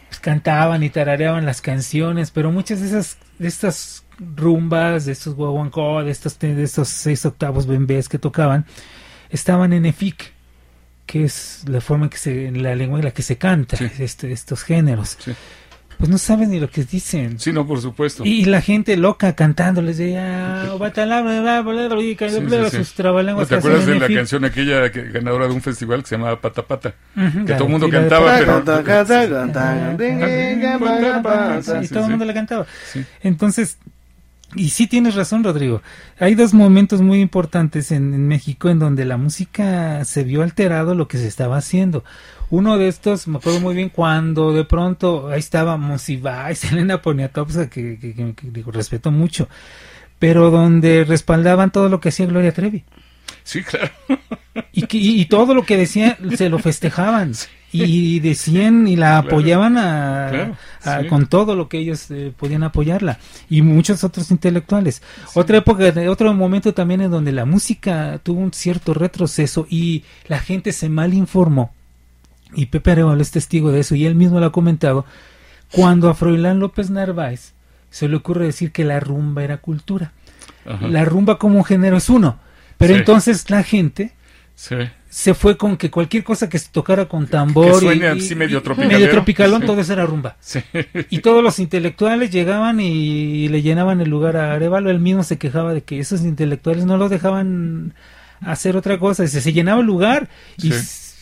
pues, cantaban y tarareaban las canciones pero muchas de esas de estas rumbas de estos guaguancó de estos de estos seis octavos bembés que tocaban estaban en EFIC que es la forma en que se la lengua en la que se canta Sí. este, estos géneros Sí. pues no saben ni lo que dicen Sí, no, por supuesto. y la gente loca cantando les decía "Ah, batalabra, bla, bla, bla", y Sí, sí, sí. sus trabalenguas ¿Te acuerdas de la canción aquella que, ganadora de un festival que se llamaba Pata Pata? Que todo el mundo cantaba, pero- sí, todo el mundo la cantaba. Entonces, y sí tienes razón, Rodrigo. Hay dos momentos muy importantes en, en México en donde la música se vio alterado lo que se estaba haciendo. Uno de estos, me acuerdo muy bien, cuando de pronto ahí estaba Monsiváis, Elena Poniatowska, que, que, que- que digo, respeto mucho, pero donde respaldaban todo lo que hacía Gloria Trevi. Sí, claro. Y, que- y, y todo lo que decía se lo festejaban. Y decían y la apoyaban a, Claro, a- sí. con todo lo que ellos eh, podían apoyarla. Y muchos otros intelectuales. Otra época, otro momento también en donde la música tuvo un cierto retroceso y la gente se mal informó. Y Pepe Arevalo es testigo de eso y él mismo lo ha comentado. Cuando a Froilán López Narváez se le ocurre decir que la rumba era cultura. Ajá. La rumba como género es uno. Pero Sí. entonces la gente Sí. Se fue con que cualquier cosa que se tocara con tambor Que y- suene y, así medio y- tropicalero. medio tropicalón, Sí. todo eso era rumba. Sí. Y todos los intelectuales llegaban y, le llenaban el lugar a Arevalo. Él mismo se quejaba de que esos intelectuales no lo dejaban hacer otra cosa. Se, se llenaba el lugar y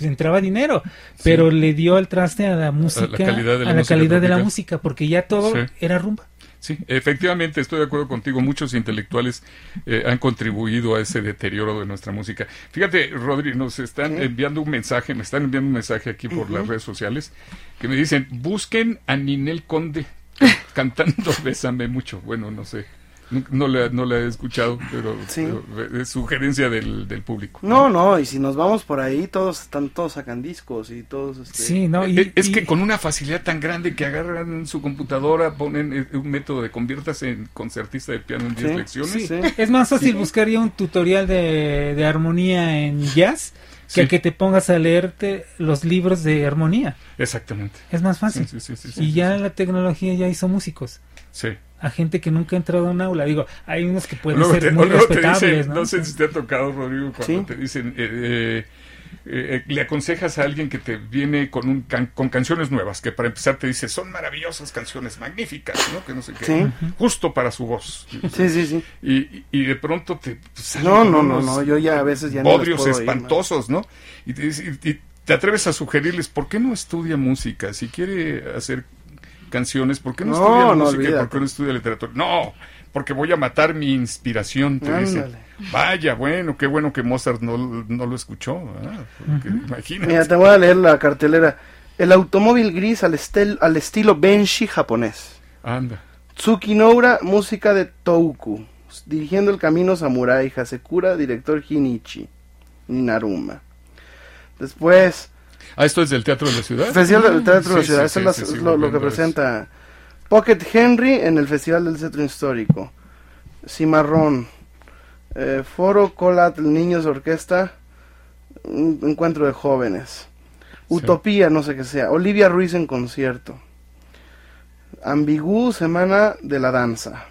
entraba dinero. Pero le dio al traste a la música, calidad de la a la música calidad de la música, porque ya todo era rumba. Sí, efectivamente, estoy de acuerdo contigo. Muchos intelectuales eh, han contribuido a ese deterioro de nuestra música. Fíjate, Rodri, nos están enviando un mensaje, me están enviando un mensaje aquí por las redes sociales que me dicen, busquen a Ninel Conde cantando Bésame mucho. Bueno, no sé, no, no la, no la he escuchado, pero, Sí. pero es sugerencia del, del público. No, no, y si nos vamos por ahí, todos están, todos sacan discos y todos, este... Sí, no, y- Eh, es y- que con una facilidad tan grande que agarran su computadora, ponen eh, un método de conviértase en concertista de piano en 10 Sí, lecciones. sí, sí. Es más fácil buscar ya un tutorial de, de armonía en jazz Sí. que que te pongas a leerte los libros de armonía. Exactamente. Es más fácil. Sí, sí, sí, sí, sí, y sí, ya sí. la tecnología ya hizo músicos. Sí. A gente que nunca ha entrado a un aula. Digo, hay unos que pueden Luego ser te, muy respetables, dicen, ¿no? ¿no? sé si te ha tocado, Rodrigo, cuando Sí. te dicen, eh, eh, eh, le aconsejas a alguien que te viene con, un can- con canciones nuevas, que para empezar te dice, son maravillosas canciones, magníficas, ¿no? Que no sé qué. Sí. Justo para su voz. Sí, sí, sí. Y, y- de pronto te pues, salen No, no, no, no, yo ya a veces ya no puedo ir, espantosos, ¿no? Y te, dice- y- y te atreves a sugerirles, ¿por qué no estudia música? Si quiere hacer canciones, ¿por qué no, No, estudia no, música? y ¿Por olvídate. qué no estudia literatura? No, porque voy a matar mi inspiración, te dicen. Vaya, bueno, qué bueno que Mozart no, no lo escuchó. imagínate. Mira, te voy a leer la cartelera. El automóvil gris al, estel- al estilo Benshi japonés. Anda. Tsuki Noura, música de Touku. Dirigiendo el camino Samurai, Hasekura, director Hinichi. Naruma. Después, Ah, esto es del Teatro de la Ciudad. Festival del Teatro de la Ciudad. sí, Eso sí, es lo, lo que presenta Pocket Henry en el Festival del Centro Histórico. Cimarrón. Eh, Foro Colat Niños Orquesta. Un encuentro de jóvenes. Utopía, no sé qué sea. Olivia Ruiz en concierto. Ambigú, Semana de la Danza.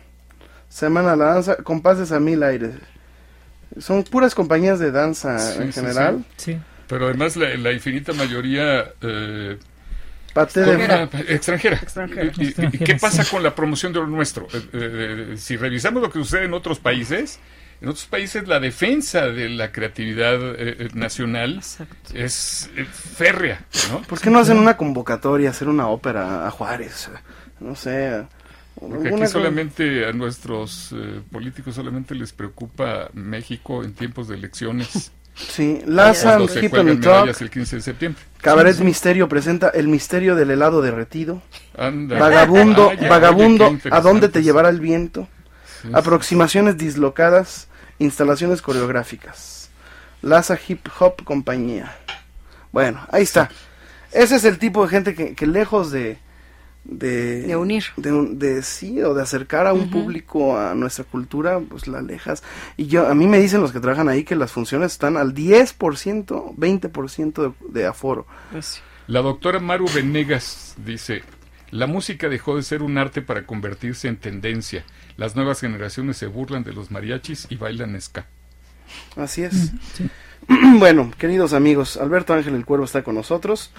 Semana de la Danza, Compases a Mil Aires. Son puras compañías de danza Sí, en sí, general. Sí. Pero además la, la infinita mayoría eh, extranjera. extranjera. Extranjera. ¿Y- y- ¿Y, Extranjera, qué pasa sí. con la promoción de lo nuestro? Eh, eh, si revisamos lo que sucede en otros países, en otros países la defensa de la creatividad eh, eh, nacional Exacto. es eh, férrea, ¿no? ¿Por qué no hacen una convocatoria, hacer una ópera a Juárez? No sé. Porque aquí solamente a nuestros eh, políticos solamente les preocupa México en tiempos de elecciones. Sí, Laza cuando se Hip cuelgan and Talk, medallas el 15 de septiembre. Cabaret Misterio presenta El Misterio del helado derretido. Anda. Vagabundo, Ah, ya, vagabundo, oye, ¿a dónde te llevará el viento? Sí, Aproximaciones dislocadas, instalaciones coreográficas. Laza Hip Hop Compañía. Bueno, ahí está. Ese es el tipo de gente que, que lejos de... De, De unir. De, un- de sí, o de acercar a un público a nuestra cultura, pues la alejas. Y yo, a mí me dicen los que trabajan ahí que las funciones están al 10%, 20% de, de aforo. Pues, La doctora Maru Venegas dice, la música dejó de ser un arte para convertirse en tendencia. Las nuevas generaciones se burlan de los mariachis y bailan ska. Así es. bueno, queridos amigos, Alberto Ángel el Cuervo está con nosotros.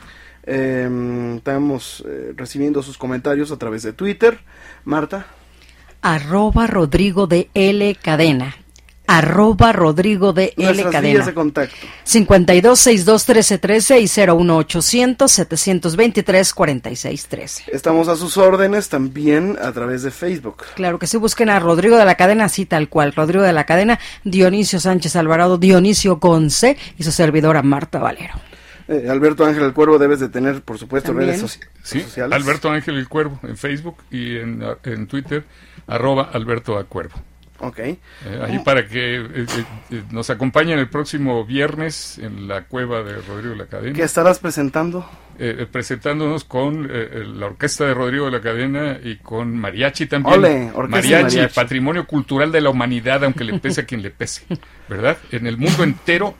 Eh, estamos eh, recibiendo sus comentarios a través de Twitter. Marta, arroba Rodrigo de L Cadena. Arroba Rodrigo de L nuestras Cadena. de contacto. 52 62 13 13 y 01800 723 46 13. Estamos a sus órdenes también a través de Facebook. Claro que sí, busquen a Rodrigo de la Cadena, así tal cual. Rodrigo de la Cadena, Dionisio Sánchez Alvarado, Dionisio con C y su servidora Marta Valero. Eh, Alberto Ángel el Cuervo debes de tener, por supuesto, También. redes soci- Sí, sociales. Alberto Ángel el Cuervo en Facebook y en, en Twitter, arroba Alberto A. Cuervo. Ok. Eh, ahí para que eh, eh, eh, nos acompañen el próximo viernes en la cueva de Rodrigo de la Cadena. ¿Qué estarás presentando? presentándonos con la orquesta de Rodrigo de la Cadena y con mariachi también. Ole, orquesta y mariachi, mariachi. patrimonio cultural de la humanidad, aunque le pese a quien le pese, ¿verdad? En el mundo entero,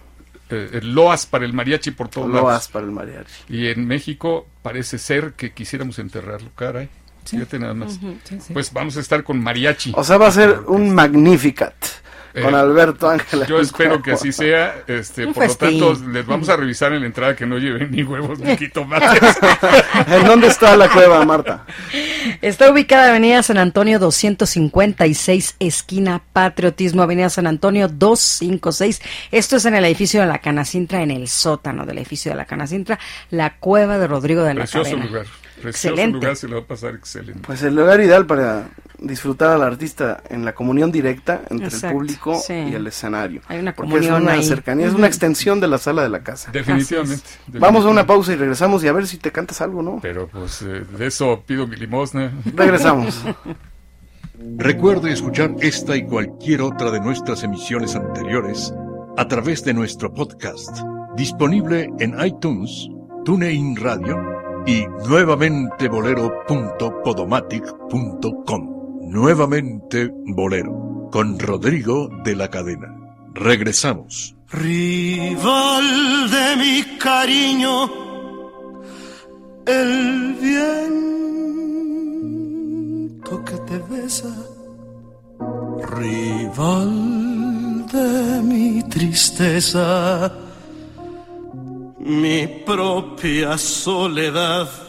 eh, eh, loas para el mariachi por todos Lo lados. haz para el mariachi. Y en México parece ser que quisiéramos enterrarlo, caray. Fíjate nada más. Sí, sí. Pues vamos a estar con mariachi. O sea, va a ser un Magnificat con Eh, Alberto Ángel. Yo espero que así sea. Este, Un por festín. lo tanto, les vamos a revisar en la entrada que no lleven ni huevos ni jitomates. ¿En dónde está la cueva, Marta? Está ubicada Avenida San Antonio 256, esquina Patriotismo, Avenida San Antonio 256. Esto es en el edificio de la Canacintra, en el sótano del edificio de la Canacintra, la cueva de Rodrigo de la Precioso Cadena. lugar. Precioso Excelente. lugar, se lo va a pasar excelente. Pues el lugar ideal para disfrutar al artista en la comunión directa entre el público sí. y el escenario. Hay una Porque es una ahí. cercanía, es una extensión de la sala de la casa. Definitivamente. Vamos a una pausa y regresamos y a ver si te cantas algo, ¿no? Pero pues eh, de eso pido mi limosna. Regresamos. Recuerde escuchar esta y cualquier otra de nuestras emisiones anteriores a través de nuestro podcast, disponible en iTunes, TuneIn Radio y nuevamente bolero.podomatic.com. Nuevamente Bolero, con Rodrigo de la Cadena. Regresamos. Rival de mi cariño, el viento que te besa, rival de mi tristeza, mi propia soledad.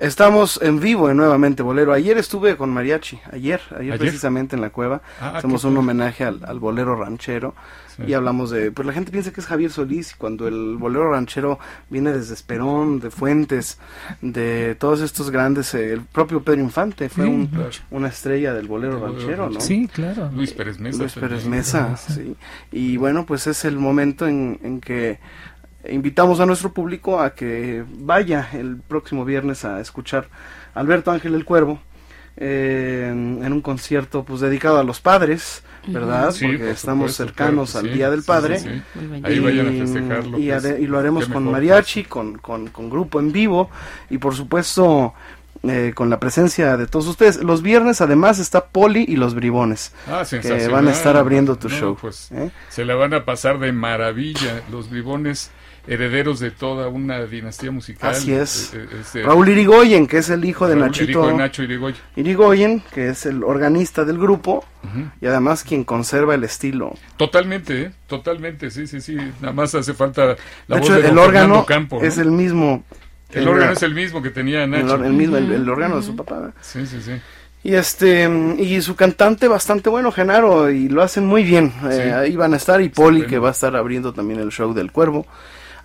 Estamos en vivo en Nuevamente Bolero. Ayer estuve con Mariachi, ayer, ayer, ¿Ayer? precisamente en la cueva. Ah, Hacemos un homenaje al, al bolero ranchero Sí. y hablamos de, pues la gente piensa que es Javier Solís y cuando el bolero ranchero viene desde Esperón, de Fuentes, de todos estos grandes, eh, el propio Pedro Infante fue Sí, un- una estrella del bolero ranchero, ¿no? Sí, claro. Luis Pérez Mesa. Luis. Pérez Mesa, sí. Y bueno, pues es el momento en, en que invitamos a nuestro público a que vaya el próximo viernes a escuchar a Alberto Ángel el Cuervo eh, en, en un concierto pues dedicado a los padres, ¿verdad? Sí, Porque por estamos supuesto, cercanos claro, al sí, Día del Padre. sí. Ahí vayan a festejarlo. Y, pues, y lo haremos con mejor, mariachi, con, con, con grupo en vivo y por supuesto eh, con la presencia de todos ustedes. Los viernes además está Poli y los Bribones, Ah, que van a estar abriendo tu No, show. pues, ¿eh? Se la van a pasar de maravilla. Los bribones herederos de toda una dinastía musical. Así es. Eh, eh, este, Raúl Irigoyen, que es el hijo de Raúl, el Nachito hijo de Nacho Irigoyen. Irigoyen, que es el organista del grupo y además quien conserva el estilo. Totalmente, ¿eh? totalmente, sí, sí, sí. Nada más hace falta la de voz hecho, de don el órgano Campo. ¿no? es el mismo. El órgano es el mismo que tenía Nacho. el mismo, el, el órgano de su papá. Sí, sí, sí. Y este y su cantante bastante bueno, Genaro, y lo hacen muy bien. Eh, ahí van a estar y Poli que va a estar abriendo también el show del Cuervo.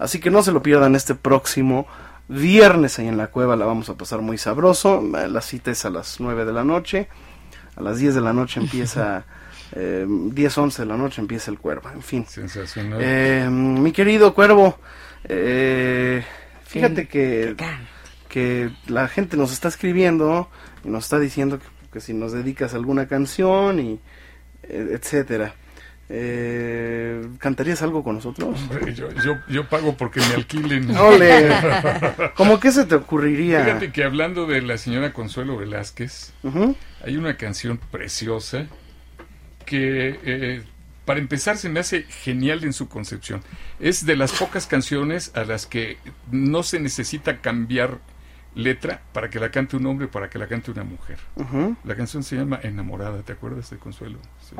Así que no se lo pierdan este próximo viernes ahí en la cueva, la vamos a pasar muy sabroso. La cita es a las 9 de la noche. A las 10 de la noche empieza eh, 10 11 de la noche empieza el Cuervo. En fin. Sensacional. Eh, mi querido Cuervo, eh, fíjate que que la gente nos está escribiendo y nos está diciendo que, que si nos dedicas alguna canción y eh, etcétera. Eh, ¿Cantarías algo con nosotros? Hombre, yo, yo, yo pago porque me alquilen. ¡Ole! ¿Cómo que se te ocurriría? Fíjate que hablando de la señora Consuelo Velázquez, hay una canción preciosa que, eh, para empezar, se me hace genial en su concepción. Es de las pocas canciones a las que no se necesita cambiar letra para que la cante un hombre o para que la cante una mujer. La canción se llama Enamorada, ¿te acuerdas de Consuelo? Sí.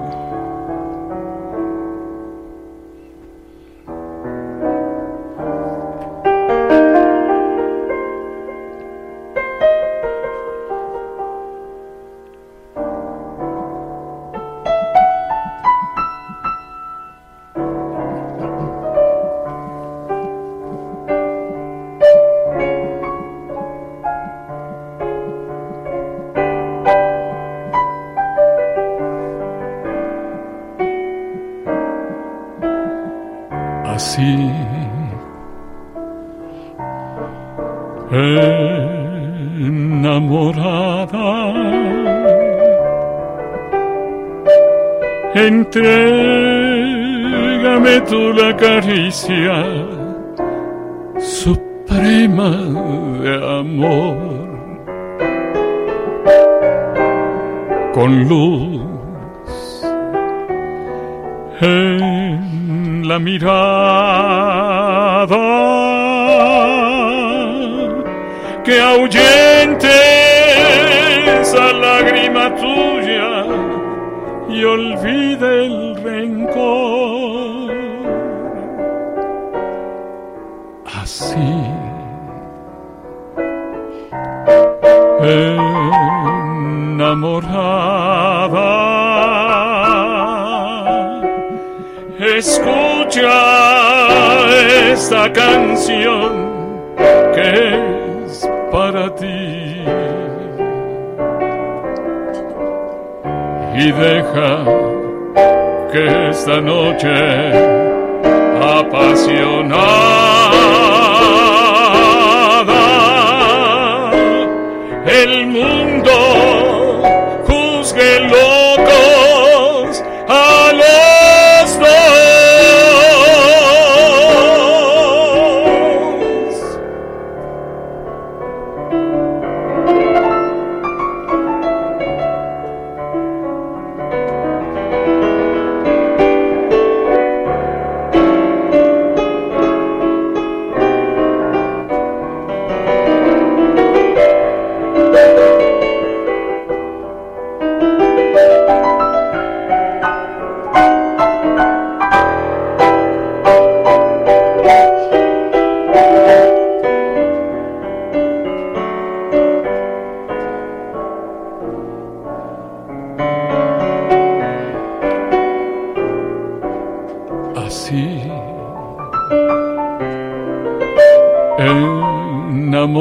Enamorada,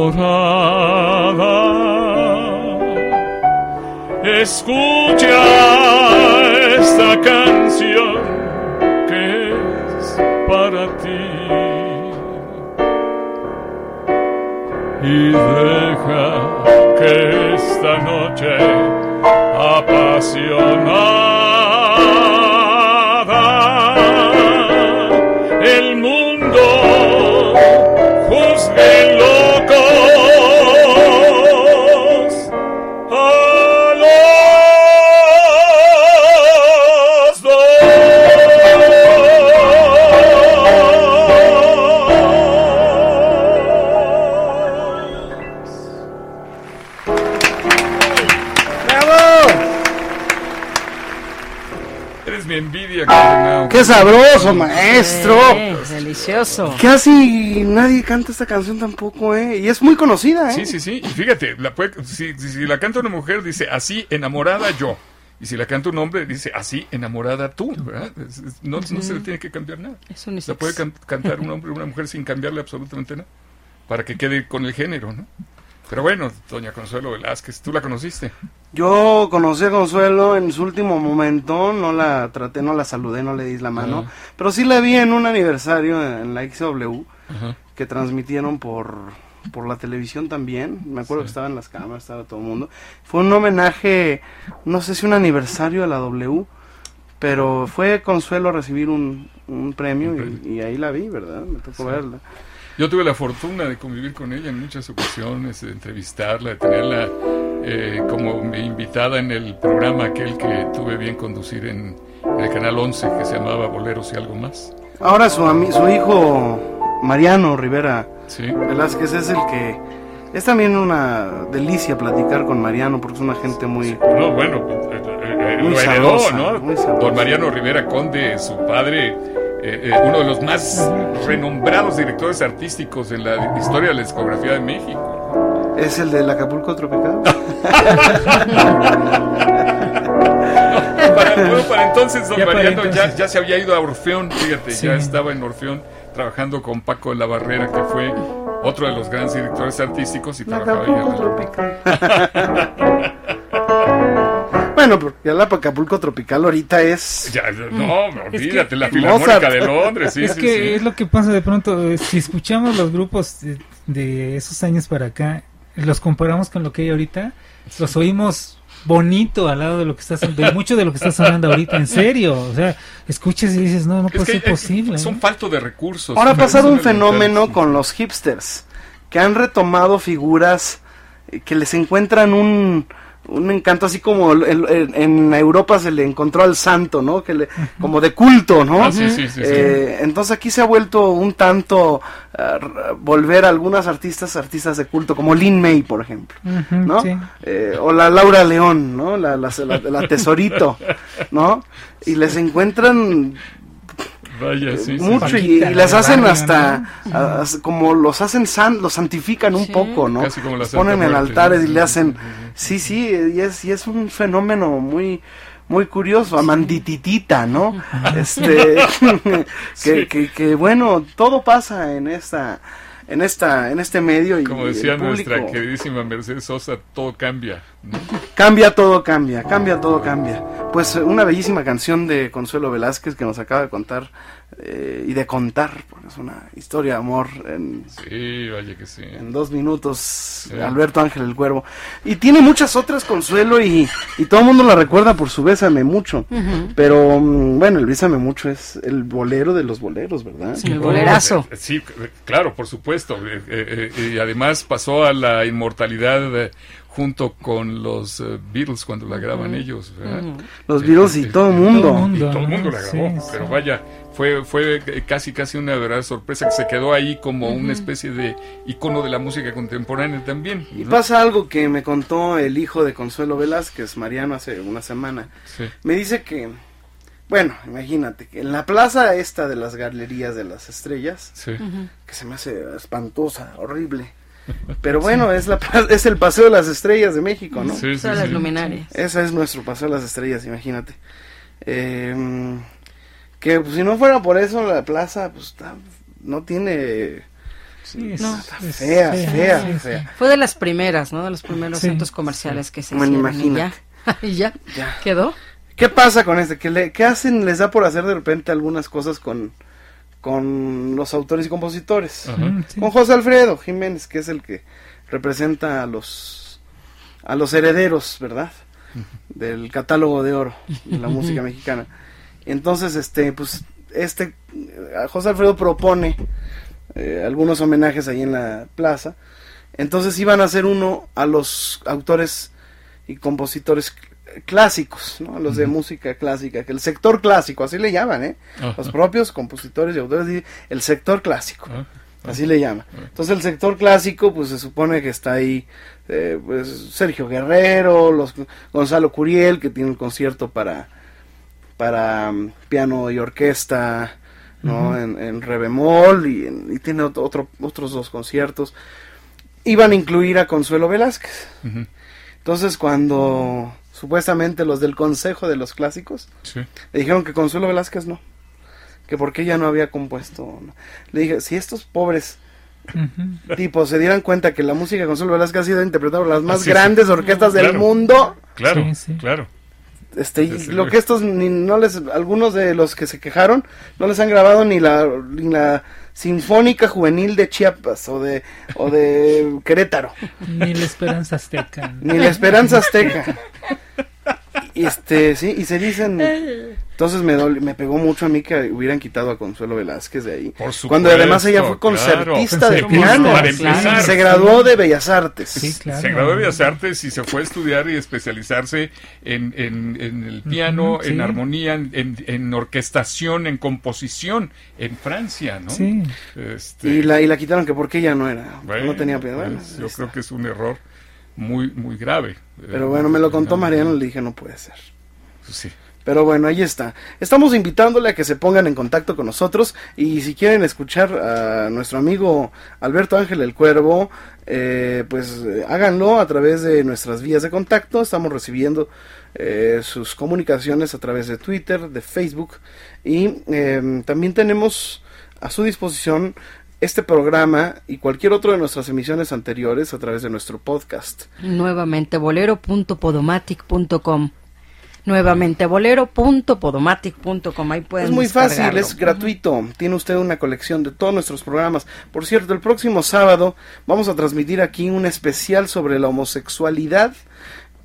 escucha esta canción que es para ti. Y deja que esta noche apasionada ¡Qué sabroso, maestro! Eh, delicioso. Casi nadie canta esta canción tampoco, ¿eh? Y es muy conocida, ¿eh? Sí, sí, sí. Y fíjate, la puede- si, si- si la canta una mujer, dice así enamorada yo. Y si la canta un hombre, dice así enamorada tú. ¿verdad? Es- es- no, no se le tiene que cambiar nada. Es unisex. La puede can- cantar un hombre o una mujer sin cambiarle absolutamente nada. Para que quede con el género, ¿no? Pero bueno, doña Consuelo Velázquez, ¿tú la conociste? Yo conocí a Consuelo en su último momento, no la traté, no la saludé, no le di la mano, Ah. pero sí la vi en un aniversario en la XW que transmitieron por, por la televisión también, me acuerdo Sí. que estaba en las cámaras, estaba todo el mundo. Fue un homenaje, no sé si un aniversario a la W, pero fue Consuelo a recibir un, un premio Un y- ahí la vi, ¿verdad? Me tocó Sí. verla. Yo tuve la fortuna de convivir con ella en muchas ocasiones, de entrevistarla, de tenerla eh, como mi invitada en el programa aquel que tuve bien conducir en, en el Canal 11, que se llamaba Boleros y algo más. Ahora su, su hijo Mariano Rivera Sí. Velázquez es el que es también una delicia platicar con Mariano porque es una gente muy No, bueno, eh, eh, eh, Muy lo heredó, sabrosa, ¿no? muy. Don Mariano Rivera Conde, su padre, eh, eh, uno de los más renombrados directores artísticos en la historia de la discografía de México. Es el del Acapulco tropical. Para, bueno, para entonces don Ya Mariano ya, entonces. ya se había ido a Orfeón, fíjate, Sí. ya estaba en Orfeón trabajando con Paco de la Barrera, que fue otro de los grandes directores artísticos y trabajaba Acapulco tropical. bueno, porque ya la Acapulco tropical ahorita es Ya, no, olvídate, la Mozart. Filarmónica de Londres, sí, es sí, que sí. es lo que pasa de pronto, eh, si escuchamos los grupos de, de esos años para acá, los comparamos con lo que hay ahorita, los oímos bonito al lado de lo que está de mucho de lo que está sonando ahorita, en serio, o sea, escuchas y dices, no, no Es puede que, ser posible. Son falto de recursos. Ahora ha pasado un fenómeno con los hipsters, que han retomado figuras eh, que les encuentran un, un encanto, así como el- el- en Europa se le encontró al santo, ¿no? Que le, como de culto, ¿no? Ah, sí, sí, sí. Eh, entonces aquí se ha vuelto un tanto r- volver a algunas artistas, artistas de culto, como Lin May, por ejemplo. ¿no? Eh, o la Laura León, ¿no? La, la, la- la tesorito, ¿no? Y les encuentran Vaya, sí, sí, mucho sí. y, las la hacen barrio, hasta como los hacen san, los santifican un Sí. poco, ¿no? Casi como la Los Santa ponen en altares y le hacen sí, sí, y es y es un fenómeno muy muy curioso, amandititita, ¿no? Este que, Sí. que, que bueno, todo pasa en esta en esta en este medio y Como decía nuestra queridísima Mercedes Sosa, todo cambia. ¿no? Cambia todo, cambia, cambia todo, cambia. Pues una bellísima canción de Consuelo Velázquez que nos acaba de contar eh, y de contar, porque es una historia de amor en, Sí, vaya que sí. en dos minutos, Sí. Alberto Ángel el Cuervo. Y tiene muchas otras Consuelo y, y todo el mundo la recuerda por su Bésame Mucho. Pero mm, bueno, el Bésame Mucho es el bolero de los boleros, ¿verdad? Sí, el bolerazo. Eh, Sí, claro, por supuesto. Eh, eh, y además pasó a la inmortalidad junto con los Beatles cuando la graban ellos. ¿verdad? Los Beatles y todo el mundo. Todo el mundo. Y todo el mundo la grabó, sí. pero vaya, fue, fue eh, casi casi una verdadera sorpresa que se quedó ahí como una especie de icono de la música contemporánea también. Y pasa algo que me contó el hijo de Consuelo Velázquez, Mariano, hace una semana. Sí. Me dice que, bueno, imagínate, que en la plaza esta de las galerías de las estrellas, Sí. que se me hace espantosa, horrible. Pero bueno, es, la, pla- es el Paseo de las Estrellas de México, ¿no? Sí, sí, Todas las luminarias. Ese es nuestro Paseo de las Estrellas, imagínate. Eh, que pues, si no fuera por eso, la plaza pues está- no tiene... Sí, es- No. es- Fea, sí, fea, sí, sí. fea. Fue de las primeras, ¿no? De los primeros Sí, centros comerciales que se Bueno, hicieron y ya. y ya, Ya. quedó. ¿Qué pasa con este? ¿Qué, le, ¿Qué hacen? Les da por hacer de repente algunas cosas con, con los autores y compositores. Ajá. Con José Alfredo Jiménez, que es el que representa a los, a los herederos, ¿verdad? Del catálogo de oro de la música mexicana. Entonces, este, pues, este, eh, José Alfredo propone eh, algunos homenajes ahí en la plaza. Entonces iban a hacer uno a los autores y compositores cl- clásicos, ¿no? Los de música clásica, que el sector clásico, así le llaman, ¿eh? Los propios compositores y autores, el sector clásico. Ah, Así le llama. Entonces el sector clásico, pues se supone que está ahí, eh, pues Sergio Guerrero, los Gonzalo Curiel, que tiene un concierto para, para mm, piano y orquesta, ¿no? En, en re bemol y, en- y tiene otro, otro- otros dos conciertos. Iban a incluir a Consuelo Velázquez. Entonces cuando supuestamente los del Consejo de los Clásicos Sí. le dijeron que Consuelo Velázquez no, que porque ella no había compuesto. Le dije, si estos pobres Ujú. tipos se dieran cuenta que la música de Consuelo Velázquez ha sido interpretada por las más Así grandes orquestas del mundo, Claro, Sí, sí. claro. Este, y Desde lo que estos ni, no les, algunos de los que se quejaron, no les han grabado ni la, ni la Sinfónica Juvenil de Chiapas o de, o de Querétaro, Ni la esperanza azteca. ni la Esperanza Azteca. Y este, sí, y se dicen, entonces me doli- me pegó mucho a mí que hubieran quitado a Consuelo Velázquez de ahí. Por supuesto. Cuando además ella fue concertista de Concertista, piano. Para Claro. empezar. Se graduó de Bellas Artes. Sí, claro. Se graduó de Bellas Artes y se fue a estudiar y especializarse en, en- en el piano, Ujú, en sí. armonía, en, en- en orquestación, en composición, en Francia, ¿no? Sí. Este, Y la, y la quitaron que porque ella no era, bueno, no tenía piano. Bueno, pues, ahí yo creo que es un error muy muy grave. Pero bueno, me lo contó no, Mariano, le dije, no puede ser. Sí. Pero bueno, ahí está. Estamos invitándole a que se pongan en contacto con nosotros y si quieren escuchar a nuestro amigo Alberto Ángel el Cuervo, eh, pues eh, háganlo a través de nuestras vías de contacto. Estamos recibiendo eh, sus comunicaciones a través de Twitter, de Facebook y eh, también tenemos a su disposición este programa y cualquier otro de nuestras emisiones anteriores a través de nuestro podcast. Nuevamente, bolero.podomatic.com. Nuevamente, bolero.podomatic.com. Ahí pueden Es muy fácil, es gratuito. Tiene usted una colección de todos nuestros programas. Por cierto, el próximo sábado vamos a transmitir aquí un especial sobre la homosexualidad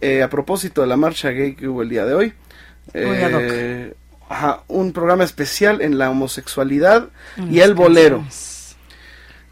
eh, a propósito de la marcha gay que hubo el día de hoy. Eh, ajá, un programa especial en la homosexualidad y el bolero. canciones.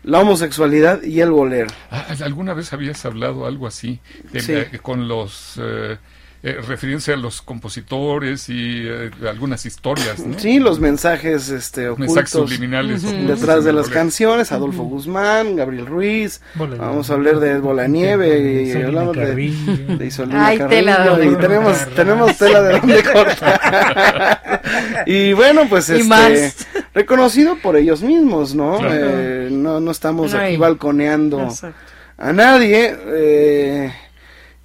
La homosexualidad y el bolero. Ah, ¿Alguna vez habías hablado algo así de- Sí. con los eh, eh, refiriéndose a los compositores y eh, algunas historias, ¿no? Sí, los mensajes este, mensajes ocultos subliminales ocultos detrás de las canciones. Adolfo Guzmán, Gabriel Ruiz. Bola- Vamos a hablar de Bolanieve y Isolina hablamos de, Carrillo. de Isolina Ay, tela de y tenemos, cortar. tenemos tela de donde cortar. y bueno, pues Y este más. reconocido por ellos mismos, ¿no? Claro. Eh, no, no estamos aquí Ay. balconeando Exacto. a nadie. eh,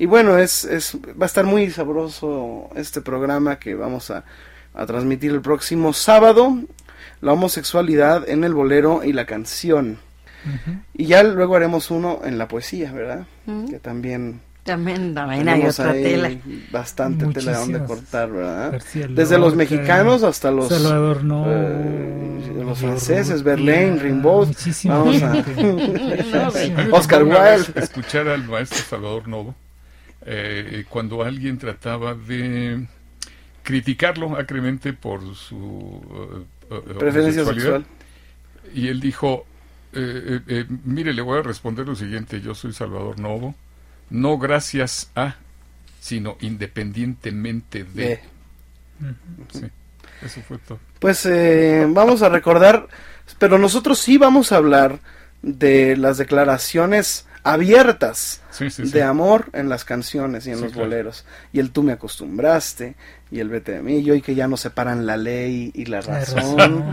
y bueno, es, es, va a estar muy sabroso este programa que vamos a, a transmitir el próximo sábado. La homosexualidad en el bolero y la canción. Y ya luego haremos uno en la poesía, ¿verdad? Que también También, también hay otra ahí tela. bastante tela de donde Muchísimas. cortar, ¿verdad? García Desde los mexicanos hasta los Salvador No, eh, los franceses, Verlaine, Rimbaud, vamos a-. Oscar Wilde. Escuchar al maestro Salvador Novo eh, cuando alguien trataba de criticarlo acremente por su eh, preferencia sexual. Y él dijo, eh, eh, mire, le voy a responder lo siguiente, yo soy Salvador Novo, no gracias a, sino independientemente de. De. Sí, eso fue todo. Pues vamos a recordar, pero nosotros sí vamos a hablar de las declaraciones abiertas Sí, sí, sí. de amor en las canciones y en Sí, los claro. boleros. Y el tú me acostumbraste, y el vete de mí, y hoy que ya no separan la ley y la razón.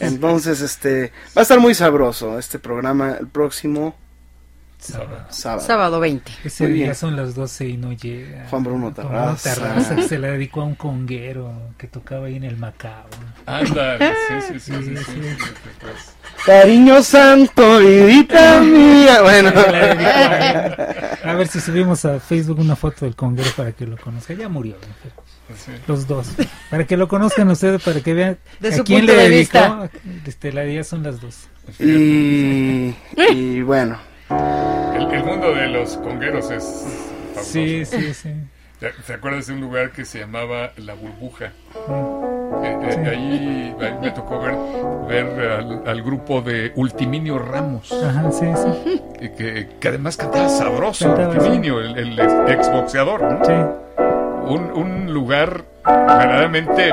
Entonces, este, va a estar muy sabroso este programa el próximo Sábado. Sábado. Sábado 20. Ese Muy día bien. son las doce y no llega. Juan Bruno Juan Bruno Terraza. Terraza, que se la dedicó a un conguero que tocaba ahí en el Macao. Anda, sí, sí, sí, sí, Sí, sí, sí. sí. Cariño santo, vidita mía. Bueno. A ver si subimos a Facebook una foto del conguero para que lo conozca. Ya murió. Los dos. Para que lo conozcan ustedes, para que vean De a quién punto le de dedicó. vista. Este, la día son las dos. Y, y bueno, El, el mundo de los congueros es fabuloso. Sí, sí, sí. ¿Te, acuerdas de un lugar que se llamaba La Burbuja? Mm. Eh, eh, ahí, ahí me tocó ver, ver al, al grupo de Ultiminio Ramos, Ajá, sí, sí. que, que además cantaba sabroso, Cantaba, Ultiminio, el, el ex- exboxeador. ¿no? sí. Un, un lugar verdaderamente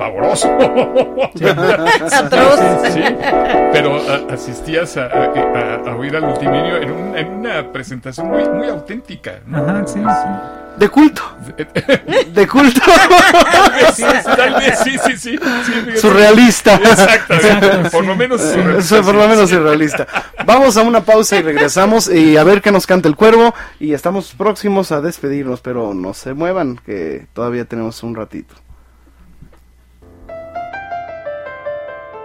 pavoroso. Atroz. Sí, pero a- asistías a, a- a- a oír al Ultiminio en, un- en una presentación muy, muy auténtica. ¿no? Ajá, sí, sí. de culto. De culto. Tal vez, tal vez, sí, sí, sí. sí, fíjate. Surrealista. Exactamente, por lo menos surrealista, por lo sí, menos sí. surrealista. Vamos a una pausa y regresamos y a ver qué nos canta el cuervo. Y estamos próximos a despedirnos, pero no se muevan, que todavía tenemos un ratito.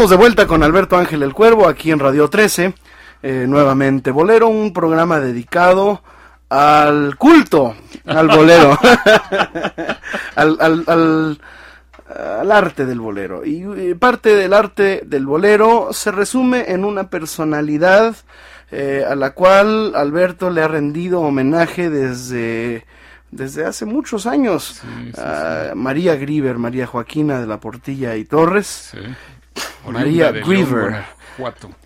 Estamos de vuelta con Alberto Ángel el Cuervo aquí en Radio 13. eh, nuevamente Bolero, un programa dedicado al culto, al bolero, al, al, al- al arte del bolero. Y eh, parte del arte del bolero se resume en una personalidad eh, a la cual Alberto le ha rendido homenaje desde, desde hace muchos años. Sí, sí, a María Grieber, María Joaquina de la Portilla y Torres. María Griever.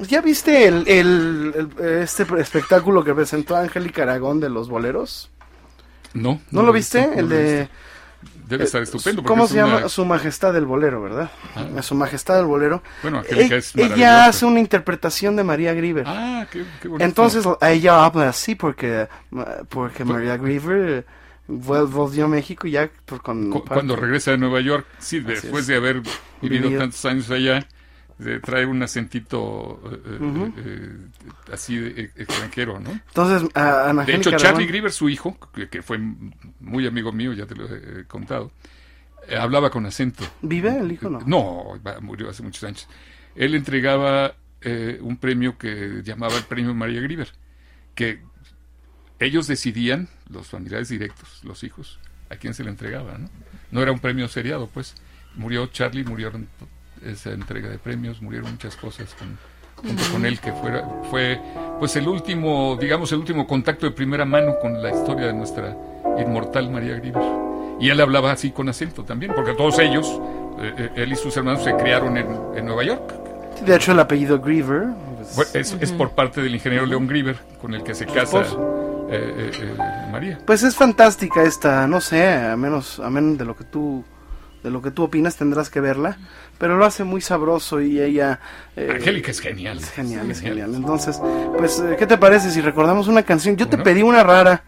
¿Ya viste el, el- el- este espectáculo que presentó Angélica Aragón de los boleros? No. ¿No, lo viste? el de... visto. Debe estar estupendo. ¿Cómo es se llama? una- Su Majestad del Bolero, ¿verdad? Ah. Su Majestad del Bolero. Bueno, Angélica E- es ella hace una interpretación de María Grieber. Ah, qué, qué bonito. Entonces ella habla así porque, porque María Grieber vol- volvió a México ya por con... Cu- cuando regresa de Nueva York, sí, después es. de haber Vivido. tantos años allá, de trae un acentito eh, eh, eh, así de, eh, extranjero, ¿no? Entonces, a, De hecho, Charlie Grieber, su hijo, que, que fue muy amigo mío, ya te lo he eh, contado, eh, hablaba con acento. ¿Vive el hijo no? No, murió hace muchos años. Él entregaba eh, un premio que llamaba el Premio María Grieber, que ellos decidían, los familiares directos, los hijos, a quién se le entregaba, ¿no? No era un premio seriado, pues. Murió Charlie, murieron esa entrega de premios, murieron muchas cosas con, junto con él, que fuera, fue pues el último, digamos, el último contacto de primera mano con la historia de nuestra inmortal María Grieber. Y él hablaba así con acento también, porque todos ellos, eh, eh, él y sus hermanos, se criaron en, en Nueva York. De hecho, el apellido Griever. pues, es, es por parte del ingeniero León Grieber, con el que se casa eh, eh, eh, María. Pues es fantástica esta, no sé, a menos, a menos de lo que tú, de lo que tú opinas tendrás que verla, pero lo hace muy sabroso y ella. eh, Angélica es genial. Es genial, es genial. Entonces, pues, eh, ¿qué te parece si recordamos una canción? Yo te pedí una rara.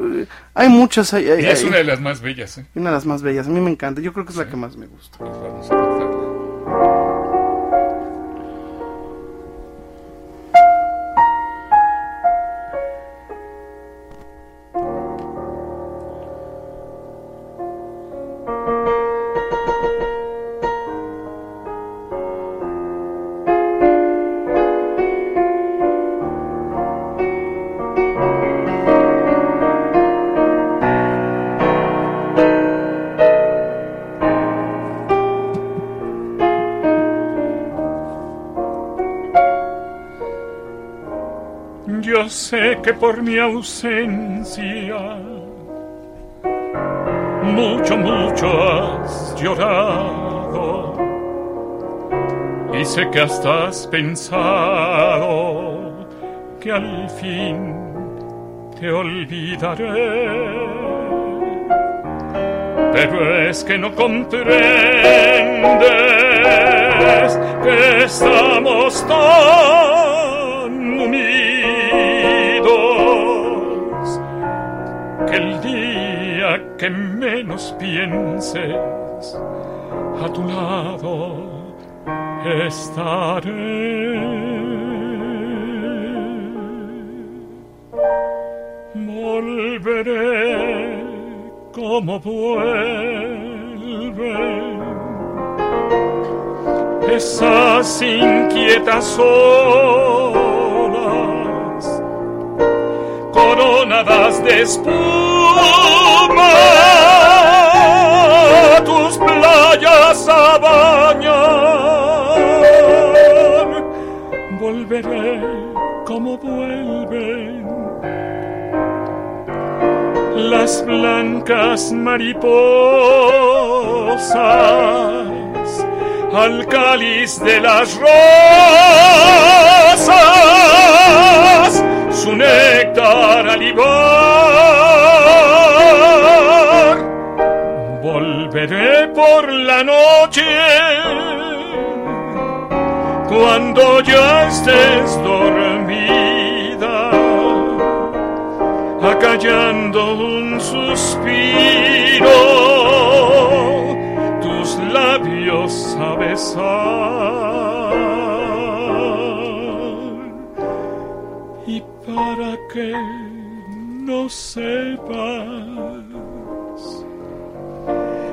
Eh, Hay muchas, hay, es hay- una de las más bellas. ¿eh? una de las más bellas. A mí me encanta. Yo creo que es la que más me gusta. Pues vamos a que por mi ausencia mucho, mucho has llorado. Y sé que hasta has pensado que al fin te olvidaré. Pero es que no comprendes que estamos tan menos pienses. A tu lado estaré. Volveré como vuelven esas inquietas olas coronadas de espuma como vuelven las blancas mariposas al cáliz de las rosas su néctar a libar volveré por la noche cuando ya estés dormida acallando un suspiro, tus labios a besar. Y para que no sepas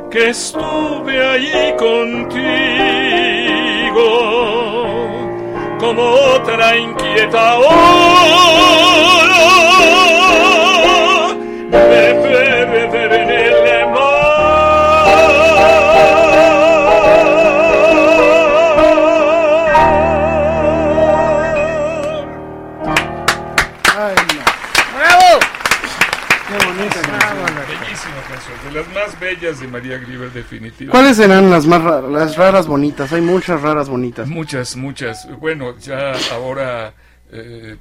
que estuve allí contigo como otra inquieta de María Grieber definitivamente. ¿Cuáles serán las más raras, las raras bonitas? Hay muchas raras bonitas. Muchas, muchas. Bueno, ya ahora eh,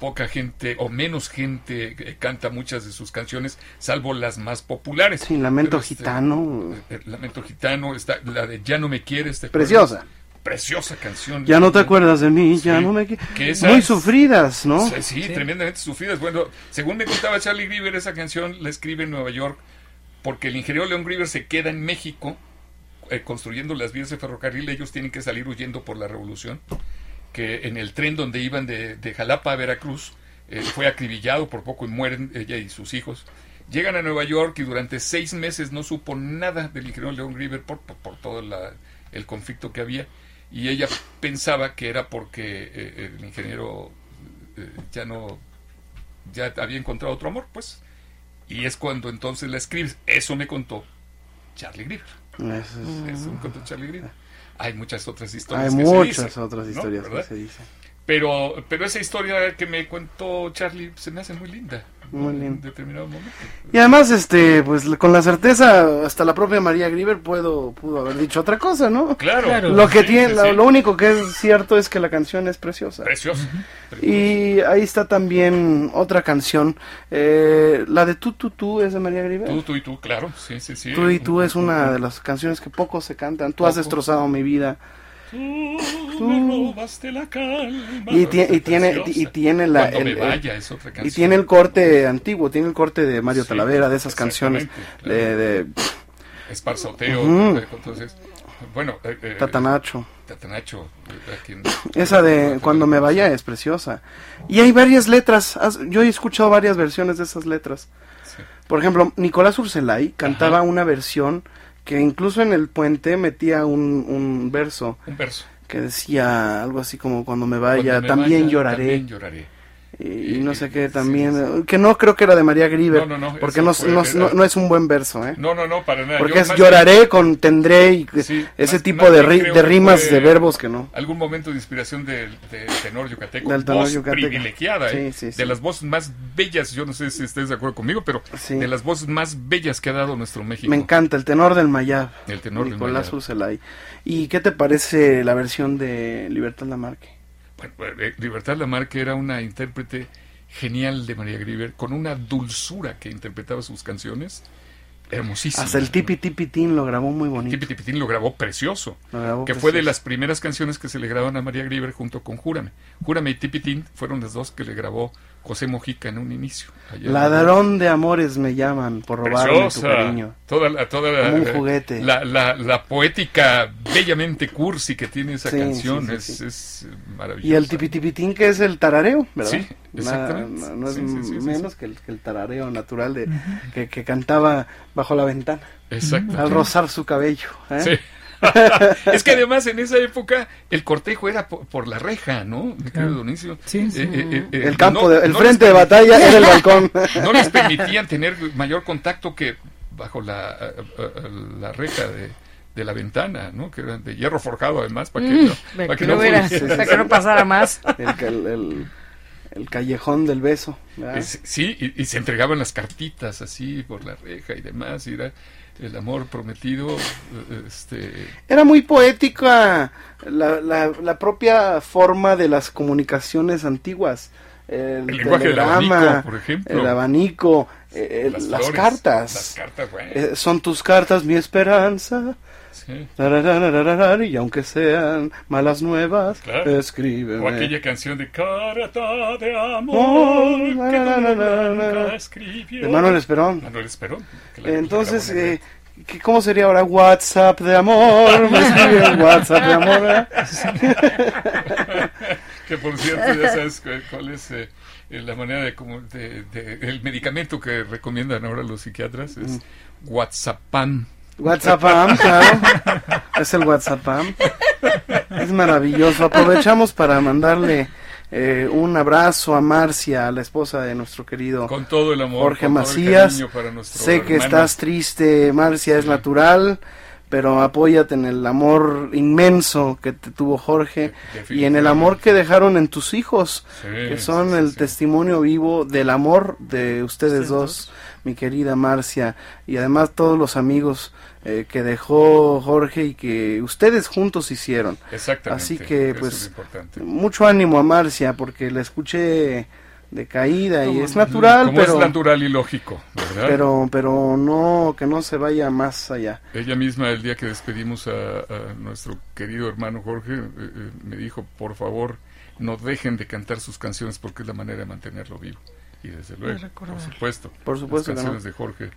poca gente o menos gente eh, canta muchas de sus canciones, salvo las más populares. Sí, Lamento este, Gitano. eh, Lamento Gitano, está la de Ya no me quieres. ¿te Preciosa. Preciosa canción. Ya no te acuerdas de mí, ya Sí. no me... qui- Que esas- Muy sufridas, ¿no? Sí, sí, tremendamente sufridas. Bueno, según me contaba Charlie Grieber, esa canción la escribe en Nueva York porque el ingeniero León Grieber se queda en México eh, construyendo las vías de ferrocarril. Ellos tienen que salir huyendo por la revolución. Que en el tren donde iban de, de Jalapa a Veracruz eh, fue acribillado por poco y mueren ella y sus hijos. Llegan a Nueva York y durante seis meses no supo nada del ingeniero León Grieber por, por, por todo la- el conflicto que había. Y ella pensaba que era porque eh, el ingeniero eh, ya no ya había encontrado otro amor, pues. Y es cuando entonces la escribes. Eso me contó Charlie Grieber. Eso es- me contó Charlie Grieber. Hay muchas otras historias. Hay que se muchas dicen, otras ¿no? historias que ¿Verdad? se dicen. Pero, pero esa historia que me contó Charlie se me hace muy linda. Muy En linda. determinado momento. Y además, este, pues con la certeza, hasta la propia María Grieber puedo, pudo haber dicho otra cosa, ¿no? Claro. Claro. Lo que Sí, tiene, sí, lo, sí. lo único que es cierto es que la canción es preciosa. Preciosa. Y ahí está también otra canción, eh, la de Tú, Tú, Tú es de María Grieber. Tú, tú y tú, claro. Sí, sí, sí. Tú y tú es una de las canciones que poco se cantan. Tú has destrozado mi vida. Tú me robaste la calma. Y, tie- y tiene y tiene la Cuando el, vaya es otra canción. y tiene el corte antiguo, tiene el corte de Mario Sí, Talavera de esas canciones exactamente, de, de Esparzoteo. Entonces, bueno. eh, eh, Tatanacho. Tatanacho. quien- Esa de Cuando me vaya es preciosa. Y hay varias letras. Yo he escuchado varias versiones de esas letras. Sí. Por ejemplo, Nicolás Urselay cantaba una versión que incluso en el puente metía un, un verso Un verso. que decía algo así como Cuando me vaya, Cuando me también vaya, lloraré. También lloraré. Y, no sé qué también, que no creo que era de María Grieber, No, no, no, porque eso no, es un buen verso, ¿eh? No, no, no, para nada. Porque Yo es lloraré con tendré y Sí, ese más- tipo más de, ri- rimas de verbos que no. Algún momento de inspiración del, del tenor yucateco. Del tenor voz yucateco. privilegiada, ¿eh? De las voces más bellas, yo no sé si estés de acuerdo conmigo, pero de las voces más bellas que ha dado nuestro México. Me encanta el tenor del Mayab, El tenor del Nicolás Mayab. Urselay. ¿Y qué te parece la versión de Libertad Lamarque? Bueno, eh, Libertad Lamarque era una intérprete genial de María Grieber, con una dulzura que interpretaba sus canciones, hermosísima. Hasta el Tipi Tipi Tin lo grabó muy bonito. Tipi Tipitín lo grabó precioso, Lo grabó que fue de las primeras canciones que se le grabaron a María Grieber junto con Júrame. Júrame y Tipitín fueron las dos que le grabó José Mojica en un inicio. en Ladrón de amores me llaman por robarme tu cariño. Toda la, toda la, Como un juguete. La, la- la poética bellamente cursi que tiene esa Sí, canción sí, sí, es, es maravillosa. Y el Tipi Tipi Tin que es el tarareo, ¿verdad? Sí, exactamente. no, no es menos. Que, el, que el tarareo natural de que, que cantaba bajo la ventana Exacto. al rozar su cabello. ¿eh? Sí. es que además en esa época el cortejo era por, por la reja, ¿no? Mi querido Claro. Dionisio. Sí, sí. Eh, eh, eh, El campo, no- de- el no frente les de batalla era el balcón. No les permitían tener mayor contacto que bajo la, la reja de, de la ventana, ¿no? Que era de hierro forjado además, para que Mm, no, para que no para que no pasara más. El, el, el- callejón del beso. sí, y, y se entregaban las cartitas así por la reja y demás, y era el amor prometido, eh, este, Era muy poética la, la, la propia forma de las comunicaciones antiguas. El, El lenguaje del abanico, por ejemplo. El abanico, eh, las, flores, cartas. Las cartas, bueno, Eh, son tus cartas mi esperanza. Sí. Y aunque sean malas nuevas, Claro. escríbeme. O aquella canción de Carta de Oh, amor na, que escribió. De Manuel Esperón. Manuel Esperón. Entonces, eh, ¿qué- ¿cómo sería ahora WhatsApp de amor? Me escriben WhatsApp de amor. ¿verdad? que por cierto, ya sabes cu- cuál es eh, eh, la manera de, de- de- el medicamento que recomiendan ahora los psiquiatras es Mm. WhatsAppam. WhatsAppam, claro. Es el WhatsAppam. Es maravilloso. Aprovechamos para mandarle eh, un abrazo a Marcia, la esposa de nuestro querido Con todo el amor, Jorge con todo el Macías. para Sé que hermano. estás triste, Marcia, es natural, pero apóyate en el amor inmenso que te tuvo Jorge y en el amor que dejaron en tus hijos, Sí, que son sí, el sí. testimonio vivo del amor de ustedes dos, mi querida Marcia, y además todos los amigos eh, que dejó Jorge y que ustedes juntos hicieron. Exactamente. Así que, eso pues. Mucho ánimo a Marcia, porque la escuché de caída y es natural, Como pero... es natural y lógico, ¿verdad? pero pero no que no se vaya más allá Ella misma, el día que despedimos a, a nuestro querido hermano Jorge, eh, eh, me dijo, por favor, no dejen de cantar sus canciones porque es la manera de mantenerlo vivo. Y desde luego, por supuesto, Por supuesto las no. canciones de Jorge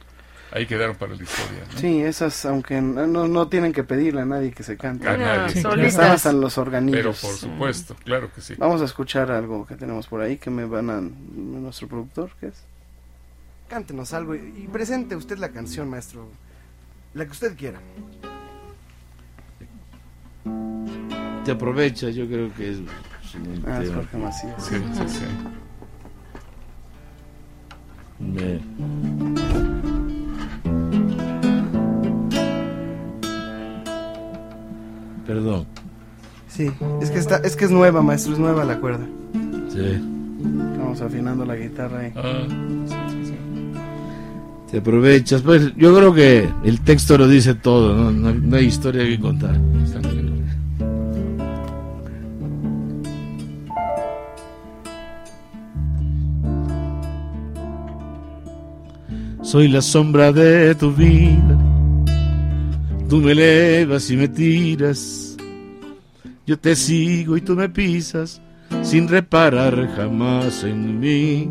ahí quedaron para la historia. ¿no? sí esas aunque no, no tienen que pedirle a nadie que se cante A nadie. Sí, están solitas. hasta en los organillos Pero por supuesto, claro que sí. vamos a escuchar algo que tenemos por ahí que me van a nuestro productor que es cántenos algo y, y presente usted la canción maestro la que usted quiera Te aprovecha, yo creo que es, ah, es. Jorge Macías Sí, sí, sí. Perdón, sí es que está es que es nueva maestro es nueva la cuerda sí. vamos afinando la guitarra ahí Ah, sí, sí, sí. Te aprovechas. Pues yo creo que el texto lo dice todo, no, no- no hay historia que contar. Soy la sombra de tu vida. Tú me elevas y me tiras. Yo te sigo y tú me pisas sin reparar jamás en mí.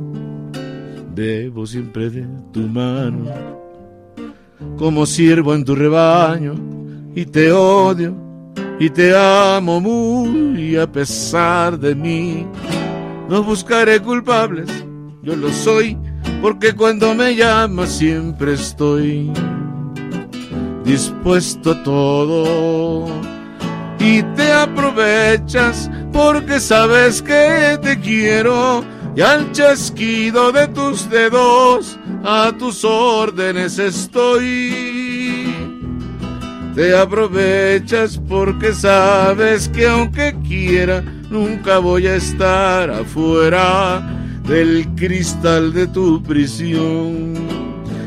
Debo siempre de tu mano como siervo en tu rebaño y te odio y te amo muy a pesar de mí. No buscaré culpables, yo lo soy, porque cuando me llamas siempre estoy dispuesto a todo. Y te aprovechas porque sabes que te quiero y al chasquido de tus dedos a tus órdenes estoy. Te aprovechas porque sabes que aunque quiera, nunca voy a estar afuera del cristal de tu prisión.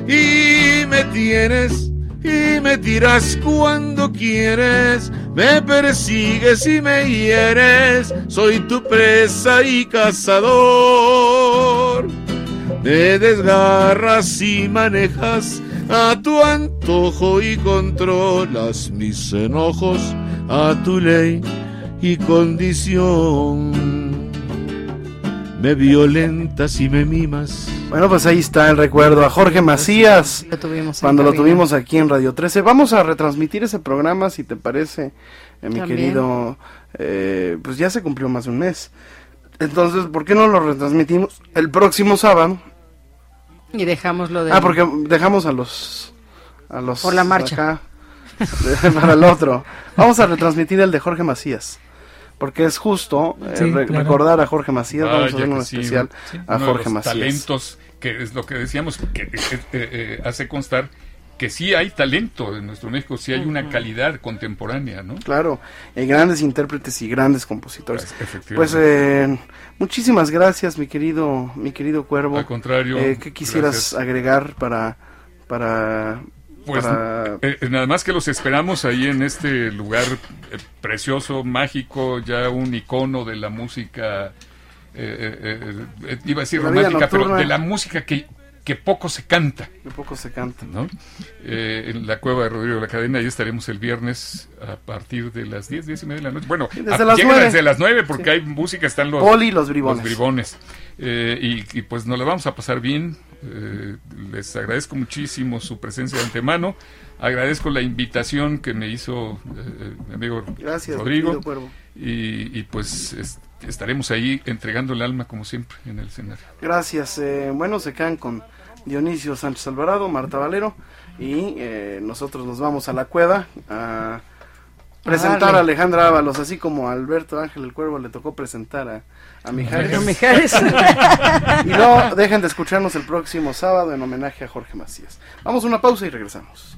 Y me tienes y me tiras cuando quieres, me persigues y me hieres, soy tu presa y cazador. Me desgarras y manejas a tu antojo y controlas mis enojos a tu ley y condición. Me violentas y me mimas. Bueno, pues ahí está el recuerdo a Jorge Macías. Lo tuvimos Cuando lo tuvimos aquí en Radio 13. Vamos a retransmitir ese programa, si te parece, eh, mi También. querido. eh, pues ya se cumplió más de un mes. Entonces, ¿por qué no lo retransmitimos el próximo sábado? Y dejamos lo de... Ah, porque dejamos a los. A los Por la marcha. acá, para el otro. Vamos a retransmitir el de Jorge Macías. Porque es justo eh, Sí, re- claro. recordar a Jorge Macías. Vamos a hacer un sí, especial sí, a uno de Jorge los Macías. talentos, que es lo que decíamos, que eh, eh, eh, hace constar que sí hay talento en nuestro México, sí hay una calidad contemporánea, ¿no? Claro, eh, grandes intérpretes y grandes compositores. Efectivamente. Pues eh, muchísimas gracias, mi querido, mi querido Cuervo. Al contrario, Eh, ¿Qué quisieras gracias. agregar para, para, Pues para- eh, eh, nada más que los esperamos ahí en este lugar eh, precioso, mágico, ya un icono de la música, eh, eh, iba a decir La romántica, pero de la música que, que poco se canta, de poco se canta? ¿no? Eh, en la cueva de Rodrigo de la Cadena, ahí estaremos el viernes a partir de las 10, 10 y media de la noche. Bueno, desde a- las llega nueve. desde las 9 porque Sí. hay música, están los, Poli los bribones. los bribones. Eh, y, y pues nos la vamos a pasar bien. Eh, les agradezco muchísimo su presencia de antemano. Agradezco la invitación que me hizo eh, mi amigo Gracias, Rodrigo. Y, y, pues es- estaremos ahí entregando el alma como siempre en el escenario. Gracias. eh, bueno, se quedan con Dionisio Sánchez Alvarado, Marta Valero y eh, nosotros nos vamos a la cueva a presentar darle. a Alejandra Ábalos, así como a Alberto Ángel el Cuervo le tocó presentar a, a Mijares. No, Mijares. Y no dejen de escucharnos el próximo sábado en homenaje a Jorge Macías. Vamos a una pausa y regresamos.